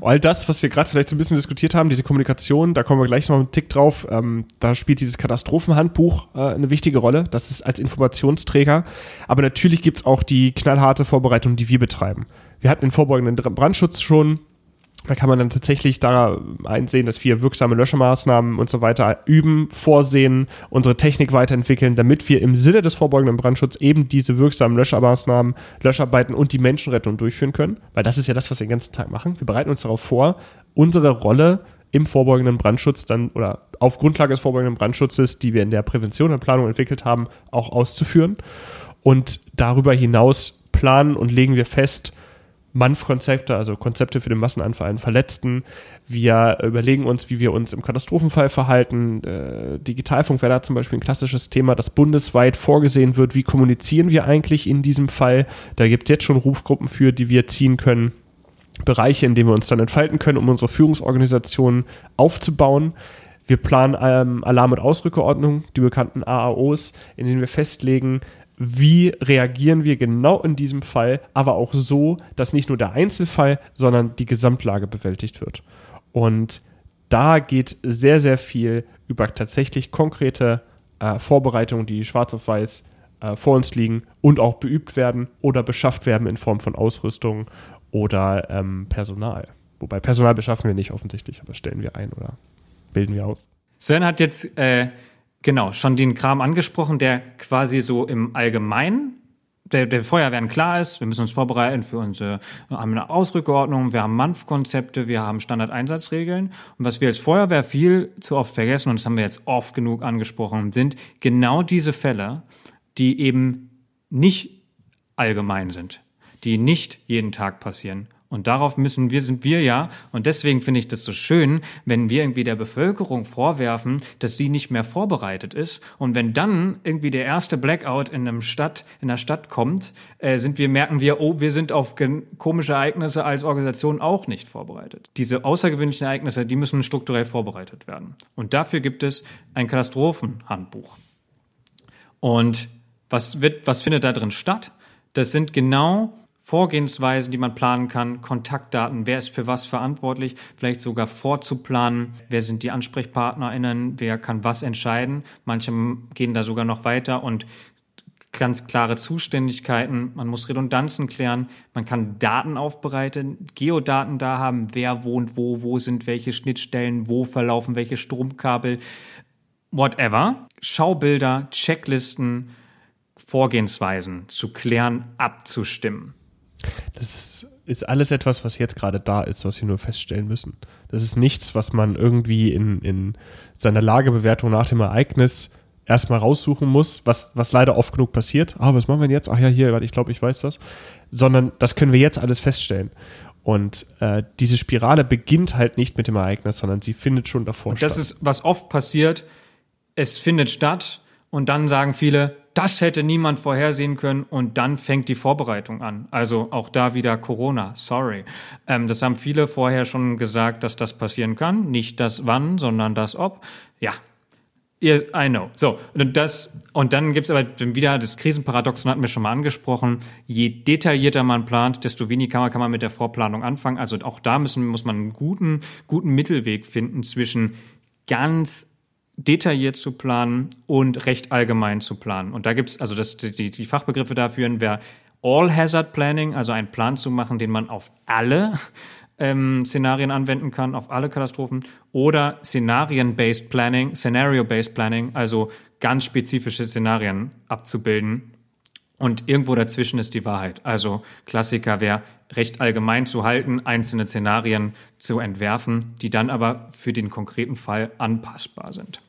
All das, was wir gerade vielleicht so ein bisschen diskutiert haben, diese Kommunikation, da kommen wir gleich noch einen Tick drauf. Ähm, da spielt dieses Katastrophenhandbuch äh, eine wichtige Rolle. Das ist als Informationsträger. Aber natürlich gibt's auch die knallharte Vorbereitung, die wir betreiben. Wir hatten den vorbeugenden Brandschutz schon da kann man dann tatsächlich da einsehen, dass wir wirksame Löschemaßnahmen und so weiter üben, vorsehen, unsere Technik weiterentwickeln, damit wir im Sinne des vorbeugenden Brandschutzes eben diese wirksamen Löschmaßnahmen, Löscharbeiten und die Menschenrettung durchführen können. Weil das ist ja das, was wir den ganzen Tag machen. Wir bereiten uns darauf vor, unsere Rolle im vorbeugenden Brandschutz dann oder auf Grundlage des vorbeugenden Brandschutzes, die wir in der Prävention und Planung entwickelt haben, auch auszuführen. Und darüber hinaus planen und legen wir fest, MANF-Konzepte, also Konzepte für den Massenanfall an Verletzten. Wir überlegen uns, wie wir uns im Katastrophenfall verhalten. Äh, Digitalfunk wäre da zum Beispiel ein klassisches Thema, das bundesweit vorgesehen wird. Wie kommunizieren wir eigentlich in diesem Fall? Da gibt es jetzt schon Rufgruppen für, die wir ziehen können. Bereiche, in denen wir uns dann entfalten können, um unsere Führungsorganisation aufzubauen. Wir planen ähm, Alarm- und Ausrückeordnung, die bekannten AAOs, in denen wir festlegen, wie reagieren wir genau in diesem Fall, aber auch so, dass nicht nur der Einzelfall, sondern die Gesamtlage bewältigt wird. Und da geht sehr, sehr viel über tatsächlich konkrete äh, Vorbereitungen, die schwarz auf weiß äh, vor uns liegen und auch beübt werden oder beschafft werden in Form von Ausrüstung oder ähm, Personal. Wobei Personal beschaffen wir nicht offensichtlich, aber stellen wir ein oder bilden wir aus. Sven hat jetzt äh, Genau, schon den Kram angesprochen, der quasi so im Allgemeinen der, der Feuerwehren klar ist, wir müssen uns vorbereiten für unsere haben eine Ausrückeordnung, wir haben MANF-Konzepte, wir haben Standardeinsatzregeln. Und was wir als Feuerwehr viel zu oft vergessen, und das haben wir jetzt oft genug angesprochen, sind genau diese Fälle, die eben nicht allgemein sind, die nicht jeden Tag passieren und darauf müssen wir, sind wir ja, und deswegen finde ich das so schön, wenn wir irgendwie der Bevölkerung vorwerfen, dass sie nicht mehr vorbereitet ist. Und wenn dann irgendwie der erste Blackout in einem Stadt, in der Stadt kommt, äh, sind wir, merken wir, oh, wir sind auf komische Ereignisse als Organisation auch nicht vorbereitet. Diese außergewöhnlichen Ereignisse, die müssen strukturell vorbereitet werden. Und dafür gibt es ein Katastrophenhandbuch. Und was wird, was findet da drin statt? Das sind genau Vorgehensweisen, die man planen kann, Kontaktdaten, wer ist für was verantwortlich, vielleicht sogar vorzuplanen, wer sind die AnsprechpartnerInnen, wer kann was entscheiden. Manche gehen da sogar noch weiter und ganz klare Zuständigkeiten, man muss Redundanzen klären, man kann Daten aufbereiten, Geodaten da haben, wer wohnt wo, wo sind welche Schnittstellen, wo verlaufen welche Stromkabel, whatever. Schaubilder, Checklisten, Vorgehensweisen zu klären, abzustimmen. Das ist alles etwas, was jetzt gerade da ist, was wir nur feststellen müssen. Das ist nichts, was man irgendwie in, in seiner Lagebewertung nach dem Ereignis erstmal raussuchen muss, was, was leider oft genug passiert. Ah, was machen wir denn jetzt? Ach ja, hier, ich glaube, ich weiß das. Sondern das können wir jetzt alles feststellen. Und äh, diese Spirale beginnt halt nicht mit dem Ereignis, sondern sie findet schon davor und das statt. Das ist, was oft passiert. Es findet statt und dann sagen viele, das hätte niemand vorhersehen können und dann fängt die Vorbereitung an. Also auch da wieder Corona, sorry. Ähm, das haben viele vorher schon gesagt, dass das passieren kann. Nicht das wann, sondern das ob. Ja, I know. So, und das, und dann gibt's aber wieder das Krisenparadoxon hatten wir schon mal angesprochen. Je detaillierter man plant, desto weniger kann man, mit der Vorplanung anfangen. Also auch da müssen, muss man einen guten, guten Mittelweg finden zwischen ganz detailliert zu planen und recht allgemein zu planen. Und da gibt es, also das, die, die Fachbegriffe dafür wäre All Hazard Planning, also einen Plan zu machen, den man auf alle ähm, Szenarien anwenden kann, auf alle Katastrophen, oder Szenarien-Based Planning, Scenario-Based Planning, also ganz spezifische Szenarien abzubilden Und irgendwo dazwischen ist die Wahrheit. Also Klassiker wäre recht allgemein zu halten, einzelne Szenarien zu entwerfen, die dann aber für den konkreten Fall anpassbar sind.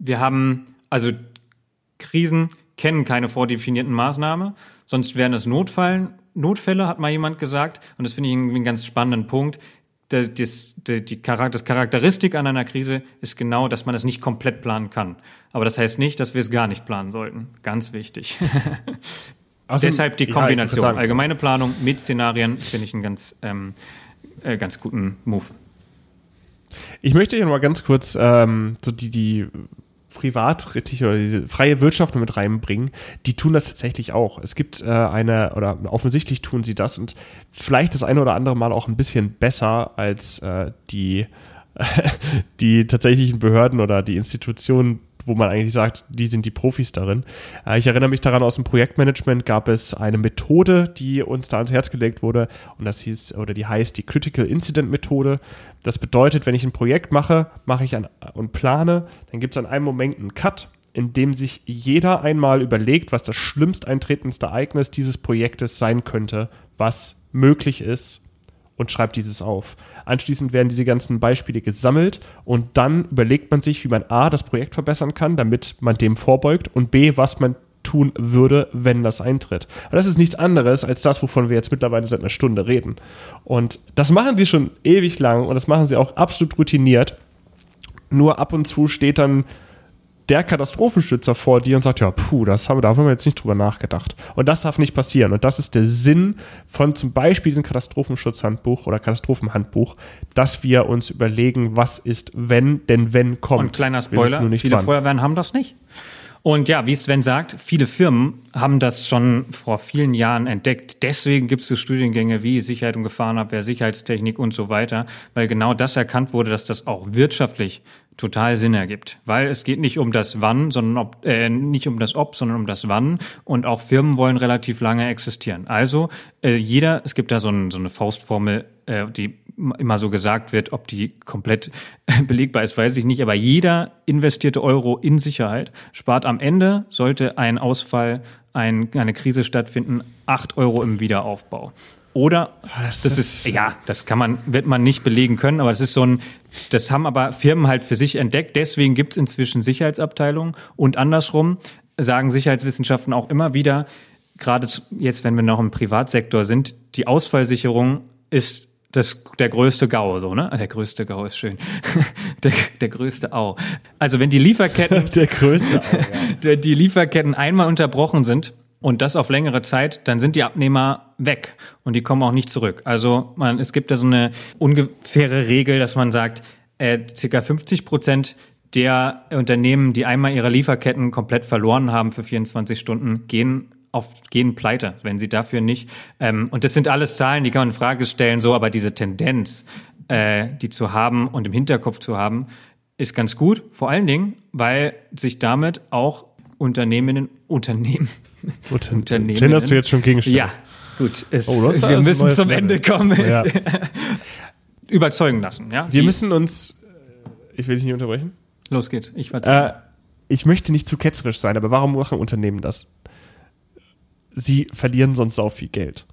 Wir haben also Krisen kennen keine vordefinierten Maßnahmen, sonst wären es Notfallen. Notfälle, hat mal jemand gesagt, und das finde ich irgendwie einen ganz spannenden Punkt das, das, die, das Charakteristik an einer Krise ist genau, dass man es nicht komplett planen kann. Aber das heißt nicht, dass wir es gar nicht planen sollten. Ganz wichtig. Also, Deshalb die Kombination. Ja, Allgemeine Planung mit Szenarien finde ich einen ganz, ähm, äh, ganz guten Move. Ich möchte hier noch mal ganz kurz ähm, so die, die Privatrechtliche oder diese freie Wirtschaft mit reinbringen, die tun das tatsächlich auch. Es gibt äh, eine, oder offensichtlich tun sie das und vielleicht das eine oder andere Mal auch ein bisschen besser als äh, die, die tatsächlichen Behörden oder die Institutionen, wo man eigentlich sagt, die sind die Profis darin. Äh, ich erinnere mich daran, aus dem Projektmanagement gab es eine Methode, die uns da ans Herz gelegt wurde und das hieß, oder die heißt die Critical Incident Methode. Das bedeutet, wenn ich ein Projekt mache, mache ich ein, und plane, dann gibt es an einem Moment einen Cut, in dem sich jeder einmal überlegt, was das schlimmst eintretendste Ereignis dieses Projektes sein könnte, was möglich ist und schreibt dieses auf. Anschließend werden diese ganzen Beispiele gesammelt und dann überlegt man sich, wie man A, das Projekt verbessern kann, damit man dem vorbeugt und B, was man tun würde, wenn das eintritt. Aber das ist nichts anderes als das, wovon wir jetzt mittlerweile seit einer Stunde reden. Und das machen die schon ewig lang und das machen sie auch absolut routiniert. Nur ab und zu steht dann der Katastrophenschützer vor dir und sagt, ja, puh, das haben, da haben wir jetzt nicht drüber nachgedacht. Und das darf nicht passieren. Und das ist der Sinn von zum Beispiel diesem Katastrophenschutzhandbuch oder Katastrophenhandbuch, dass wir uns überlegen, was ist, wenn, denn wenn kommt. Und kleiner Spoiler, viele wann. Feuerwehren haben das nicht. Und ja, wie Sven sagt, viele Firmen haben das schon vor vielen Jahren entdeckt. Deswegen gibt es so Studiengänge wie Sicherheit und Gefahrenabwehr, Sicherheitstechnik und so weiter, weil genau das erkannt wurde, dass das auch wirtschaftlich total Sinn ergibt, weil es geht nicht um das Wann, sondern ob, äh, nicht um das Ob, sondern um das Wann und auch Firmen wollen relativ lange existieren. Also äh, jeder, es gibt da so, ein, so eine Faustformel, äh, die immer so gesagt wird, ob die komplett belegbar ist, weiß ich nicht, aber jeder investierte Euro in Sicherheit spart am Ende, sollte ein Ausfall, ein, eine Krise stattfinden, acht Euro im Wiederaufbau. Oder ah, das, das, ist, ja, das kann man, wird man nicht belegen können, aber das ist so ein, das haben aber Firmen halt für sich entdeckt. Deswegen gibt es inzwischen Sicherheitsabteilungen und andersrum sagen Sicherheitswissenschaften auch immer wieder, gerade jetzt, wenn wir noch im Privatsektor sind, die Ausfallsicherung ist das, der größte GAU, so, ne? Der größte GAU ist schön. der, der größte Au. Also wenn die Lieferketten. der größte Au, ja. die Lieferketten einmal unterbrochen sind, und das auf längere Zeit, dann sind die Abnehmer weg und die kommen auch nicht zurück. Also man, es gibt da so eine ungefähre Regel, dass man sagt, äh, circa 50 Prozent der Unternehmen, die einmal ihre Lieferketten komplett verloren haben für 24 Stunden, gehen auf gehen pleite, wenn sie dafür nicht. Ähm, und das sind alles Zahlen, die kann man in Frage stellen, so, aber diese Tendenz, äh, die zu haben und im Hinterkopf zu haben, ist ganz gut. Vor allen Dingen, weil sich damit auch Unternehmen, Unternehmen Unternehmen. Jen hast du jetzt schon gegenstellen. Ja, gut. Es, oh, wir müssen zum Level. Ende kommen. Ja. Überzeugen lassen. Ja? Wir Die, müssen uns. Ich will dich nicht unterbrechen. Los geht's. Ich, äh, ich möchte nicht zu ketzerisch sein, aber warum machen Unternehmen das? Sie verlieren sonst sau viel Geld.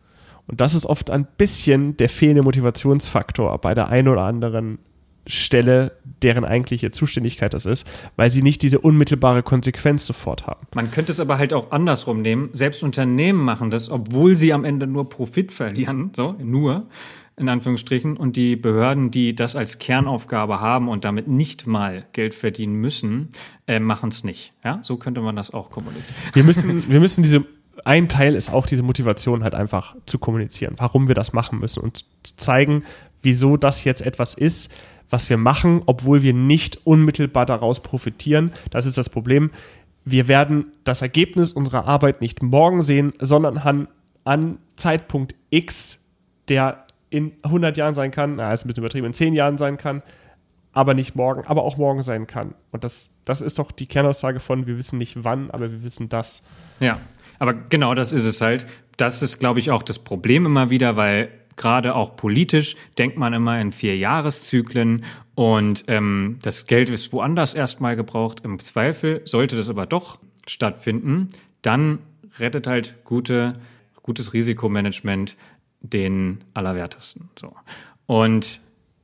Und das ist oft ein bisschen der fehlende Motivationsfaktor bei der einen oder anderen Stelle, deren eigentliche Zuständigkeit das ist, weil sie nicht diese unmittelbare Konsequenz sofort haben. Man könnte es aber halt auch andersrum nehmen. Selbst Unternehmen machen das, obwohl sie am Ende nur Profit verlieren, so nur in Anführungsstrichen, und die Behörden, die das als Kernaufgabe haben und damit nicht mal Geld verdienen müssen, äh, machen es nicht. Ja, so könnte man das auch kommunizieren. Wir müssen, wir müssen diese ein Teil ist auch diese Motivation halt einfach zu kommunizieren, warum wir das machen müssen und zu zeigen, wieso das jetzt etwas ist, was wir machen, obwohl wir nicht unmittelbar daraus profitieren. Das ist das Problem. Wir werden das Ergebnis unserer Arbeit nicht morgen sehen, sondern an, an Zeitpunkt X, der in 100 Jahren sein kann, na, ist ein bisschen übertrieben, in 10 Jahren sein kann, aber nicht morgen, aber auch morgen sein kann. Und das, das ist doch die Kernaussage von, wir wissen nicht wann, aber wir wissen das. Ja, aber genau das ist es halt. Das ist, glaube ich, auch das Problem immer wieder, weil gerade auch politisch denkt man immer in vier Jahreszyklen und ähm, das Geld ist woanders erstmal gebraucht. Im Zweifel sollte das aber doch stattfinden, dann rettet halt gute, gutes Risikomanagement den Allerwertesten. So. Und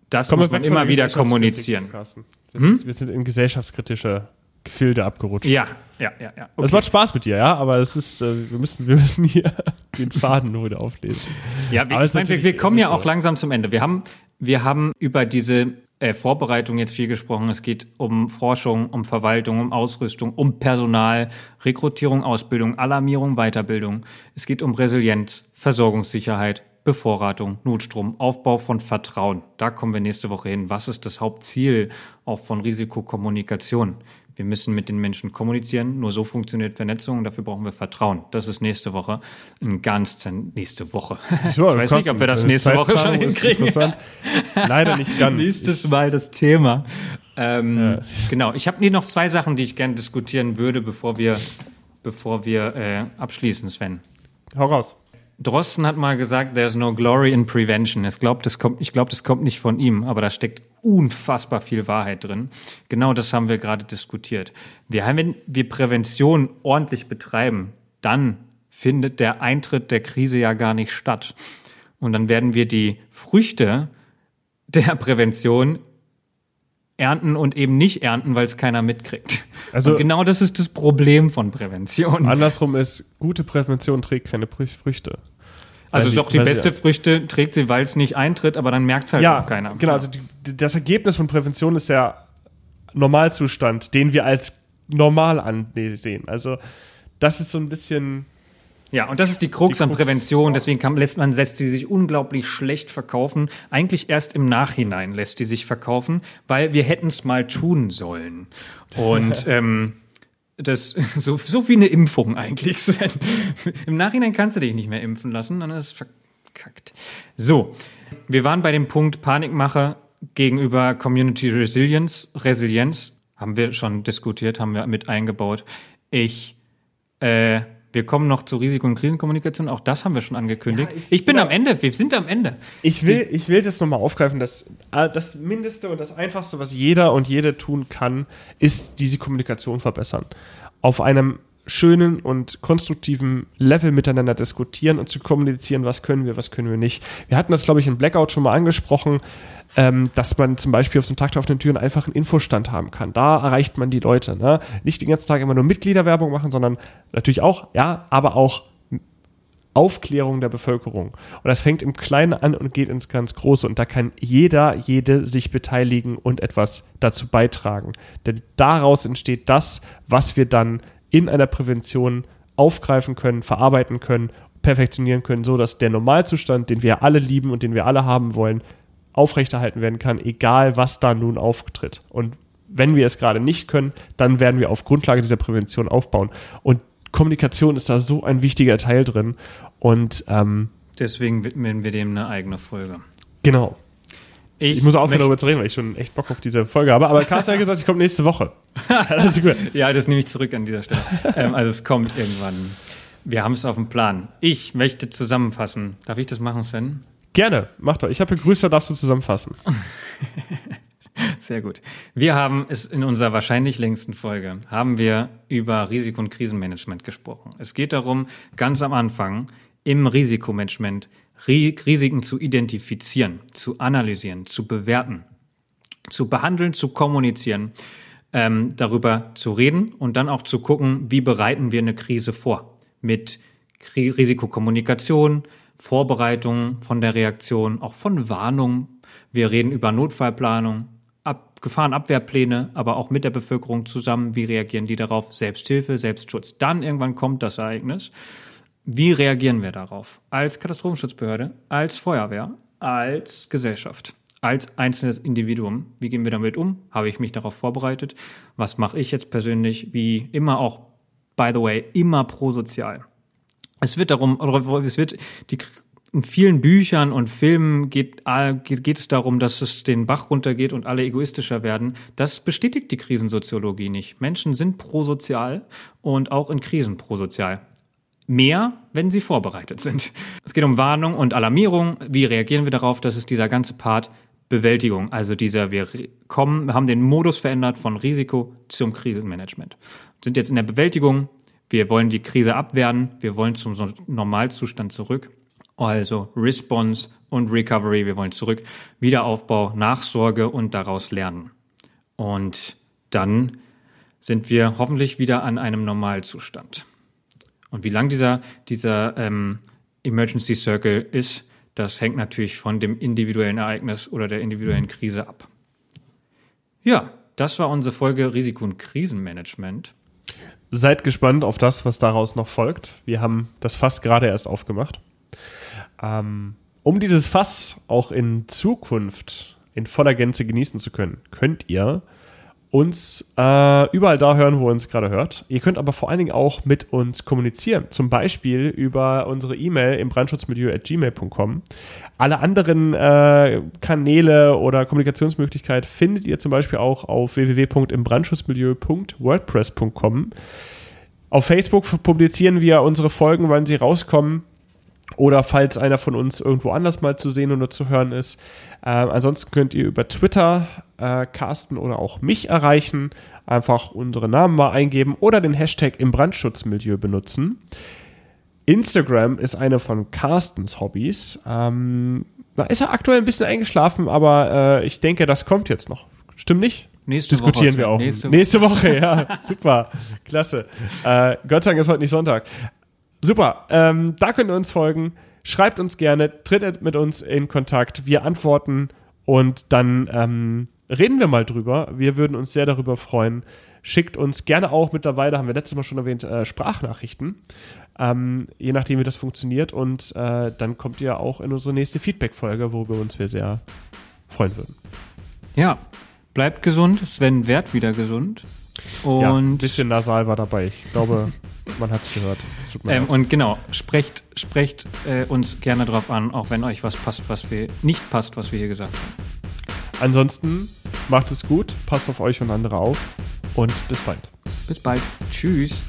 das Kommen muss man immer wieder kommunizieren. Wir, hm? sind, wir sind in gesellschaftskritische Gefilde abgerutscht. Ja, ja, ja, ja. Okay. Das macht Spaß mit dir, ja, aber es ist, äh, wir müssen, wir müssen hier den Faden nur wieder auflesen. Ja, wir, ich mein, wir, wir kommen ja auch so. langsam zum Ende. Wir haben, wir haben über diese äh, Vorbereitung jetzt viel gesprochen. Es geht um Forschung, um Verwaltung, um Ausrüstung, um Personal, Rekrutierung, Ausbildung, Alarmierung, Weiterbildung. Es geht um Resilienz, Versorgungssicherheit, Bevorratung, Notstrom, Aufbau von Vertrauen. Da kommen wir nächste Woche hin. Was ist das Hauptziel auch von Risikokommunikation? Wir müssen mit den Menschen kommunizieren. Nur so funktioniert Vernetzung. Dafür brauchen wir Vertrauen. Das ist nächste Woche. Ein ganz nächste Woche. So, ich weiß nicht, ob wir das nächste Woche schon hinkriegen. Leider nicht ganz. Nächstes Mal das Thema. Ähm, ja. Genau. Ich habe hier noch zwei Sachen, die ich gerne diskutieren würde, bevor wir, bevor wir äh, abschließen, Sven. Hau raus. Drosten hat mal gesagt, there's no glory in prevention. Es glaubt, das kommt, ich glaube, das kommt nicht von ihm, aber da steckt unfassbar viel Wahrheit drin. Genau das haben wir gerade diskutiert. Wir haben, wenn wir Prävention ordentlich betreiben, dann findet der Eintritt der Krise ja gar nicht statt. Und dann werden wir die Früchte der Prävention ernten und eben nicht ernten, weil es keiner mitkriegt. Also und genau das ist das Problem von Prävention. Andersrum ist, gute Prävention trägt keine Früchte. Also sie, doch die beste sie, Früchte trägt sie, weil es nicht eintritt, aber dann merkt es halt ja, auch keiner. Genau, also die, das Ergebnis von Prävention ist der Normalzustand, den wir als normal ansehen. Also das ist so ein bisschen ja, und das ist die Krux die an Prävention. Deswegen kann, lässt man lässt sie sich unglaublich schlecht verkaufen. Eigentlich erst im Nachhinein lässt die sich verkaufen, weil wir hätten es mal tun sollen. Und ähm, das so, so wie eine Impfung eigentlich. Im Nachhinein kannst du dich nicht mehr impfen lassen, dann ist es verkackt. So, wir waren bei dem Punkt Panikmache gegenüber Community Resilience. Resilienz haben wir schon diskutiert, haben wir mit eingebaut. Ich äh, wir kommen noch zu Risiko- und Krisenkommunikation. Auch das haben wir schon angekündigt. Ja, ich, ich, bin am Ende. Wir sind am Ende. Ich will, ich will das nochmal aufgreifen. Dass, äh, das Mindeste und das Einfachste, was jeder und jede tun kann, ist diese Kommunikation verbessern. Auf einem schönen und konstruktiven Level miteinander diskutieren und zu kommunizieren, was können wir, was können wir nicht. Wir hatten das, glaube ich, im Blackout schon mal angesprochen ähm, dass man zum Beispiel auf so Tag der offenen Türen einfach einen Infostand haben kann. Da erreicht man die Leute. Ne? Nicht den ganzen Tag immer nur Mitgliederwerbung machen, sondern natürlich auch, ja, aber auch Aufklärung der Bevölkerung. Und das fängt im Kleinen an und geht ins ganz Große. Und da kann jeder, jede sich beteiligen und etwas dazu beitragen. Denn daraus entsteht das, was wir dann in einer Prävention aufgreifen können, verarbeiten können, perfektionieren können, so dass der Normalzustand, den wir alle lieben und den wir alle haben wollen, aufrechterhalten werden kann, egal was da nun auftritt. Und wenn wir es gerade nicht können, dann werden wir auf Grundlage dieser Prävention aufbauen. Und Kommunikation ist da so ein wichtiger Teil drin. Und ähm, deswegen widmen wir dem eine eigene Folge. Genau. Ich, ich muss aufhören, darüber zu reden, weil ich schon echt Bock auf diese Folge habe. Aber Carsten hat gesagt, ich komme nächste Woche. das ja, das nehme ich zurück an dieser Stelle. ähm, also es kommt irgendwann. Wir haben es auf dem Plan. Ich möchte zusammenfassen. Darf ich das machen, Sven? Gerne, mach doch. Ich habe begrüßt, da darfst du zusammenfassen. Sehr gut. Wir haben es in unserer wahrscheinlich längsten Folge, haben wir über Risiko- und Krisenmanagement gesprochen. Es geht darum, ganz am Anfang im Risikomanagement Risiken zu identifizieren, zu analysieren, zu bewerten, zu behandeln, zu kommunizieren, ähm, darüber zu reden und dann auch zu gucken, wie bereiten wir eine Krise vor. Mit Risikokommunikation, Vorbereitung von der Reaktion, auch von Warnung. Wir reden über Notfallplanung, Ab Gefahrenabwehrpläne, aber auch mit der Bevölkerung zusammen. Wie reagieren die darauf? Selbsthilfe, Selbstschutz. Dann irgendwann kommt das Ereignis. Wie reagieren wir darauf? Als Katastrophenschutzbehörde, als Feuerwehr, als Gesellschaft, als einzelnes Individuum. Wie gehen wir damit um? Habe ich mich darauf vorbereitet? Was mache ich jetzt persönlich? Wie immer auch, by the way, immer prosozial. Es wird darum, es wird die in vielen Büchern und Filmen geht, geht, es darum, dass es den Bach runtergeht und alle egoistischer werden. Das bestätigt die Krisensoziologie nicht. Menschen sind prosozial und auch in Krisen prosozial. Mehr, wenn sie vorbereitet sind. Es geht um Warnung und Alarmierung. Wie reagieren wir darauf? Das ist dieser ganze Part Bewältigung. Also dieser, wir kommen, haben den Modus verändert von Risiko zum Krisenmanagement. Sind jetzt in der Bewältigung. Wir wollen die Krise abwehren. Wir wollen zum Normalzustand zurück. Also Response und Recovery. Wir wollen zurück. Wiederaufbau, Nachsorge und daraus lernen. Und dann sind wir hoffentlich wieder an einem Normalzustand. Und wie lang dieser, dieser ähm, Emergency Circle ist, das hängt natürlich von dem individuellen Ereignis oder der individuellen Krise ab. Ja, das war unsere Folge Risiko- und Krisenmanagement. Seid gespannt auf das, was daraus noch folgt. Wir haben das Fass gerade erst aufgemacht. Ähm, um dieses Fass auch in Zukunft in voller Gänze genießen zu können, könnt ihr uns äh, überall da hören, wo ihr uns gerade hört. Ihr könnt aber vor allen Dingen auch mit uns kommunizieren. Zum Beispiel über unsere E-Mail im brandschutzmilieu at gmail.com. Alle anderen äh, Kanäle oder Kommunikationsmöglichkeiten findet ihr zum Beispiel auch auf www.imbrandschutzmilieu.wordpress.com. Auf Facebook publizieren wir unsere Folgen, wann sie rauskommen. Oder falls einer von uns irgendwo anders mal zu sehen oder zu hören ist. Ähm, ansonsten könnt ihr über Twitter äh, Carsten oder auch mich erreichen. Einfach unsere Namen mal eingeben oder den Hashtag im Brandschutzmilieu benutzen. Instagram ist eine von Carstens Hobbys. Ähm, da ist er aktuell ein bisschen eingeschlafen, aber äh, ich denke, das kommt jetzt noch. Stimmt nicht? Nächste Diskutieren Woche, wir auch. Nächste, nächste Woche, ja. Super. Klasse. Äh, Gott sei Dank ist heute nicht Sonntag. Super. Ähm, da könnt ihr uns folgen. Schreibt uns gerne, tritt mit uns in Kontakt. Wir antworten und dann ähm, reden wir mal drüber. Wir würden uns sehr darüber freuen. Schickt uns gerne auch mittlerweile, haben wir letztes Mal schon erwähnt, äh, Sprachnachrichten. Ähm, je nachdem, wie das funktioniert. Und äh, dann kommt ihr auch in unsere nächste Feedback-Folge, worüber uns wir sehr freuen würden. Ja, bleibt gesund. Sven wird wieder gesund. Und ja, ein bisschen nasal war dabei. Ich glaube, man hat es gehört. Ähm, und genau, sprecht, sprecht äh, uns gerne drauf an, auch wenn euch was passt, was wir nicht passt, was wir hier gesagt haben. Ansonsten macht es gut, passt auf euch und andere auf und bis bald. Bis bald. Tschüss.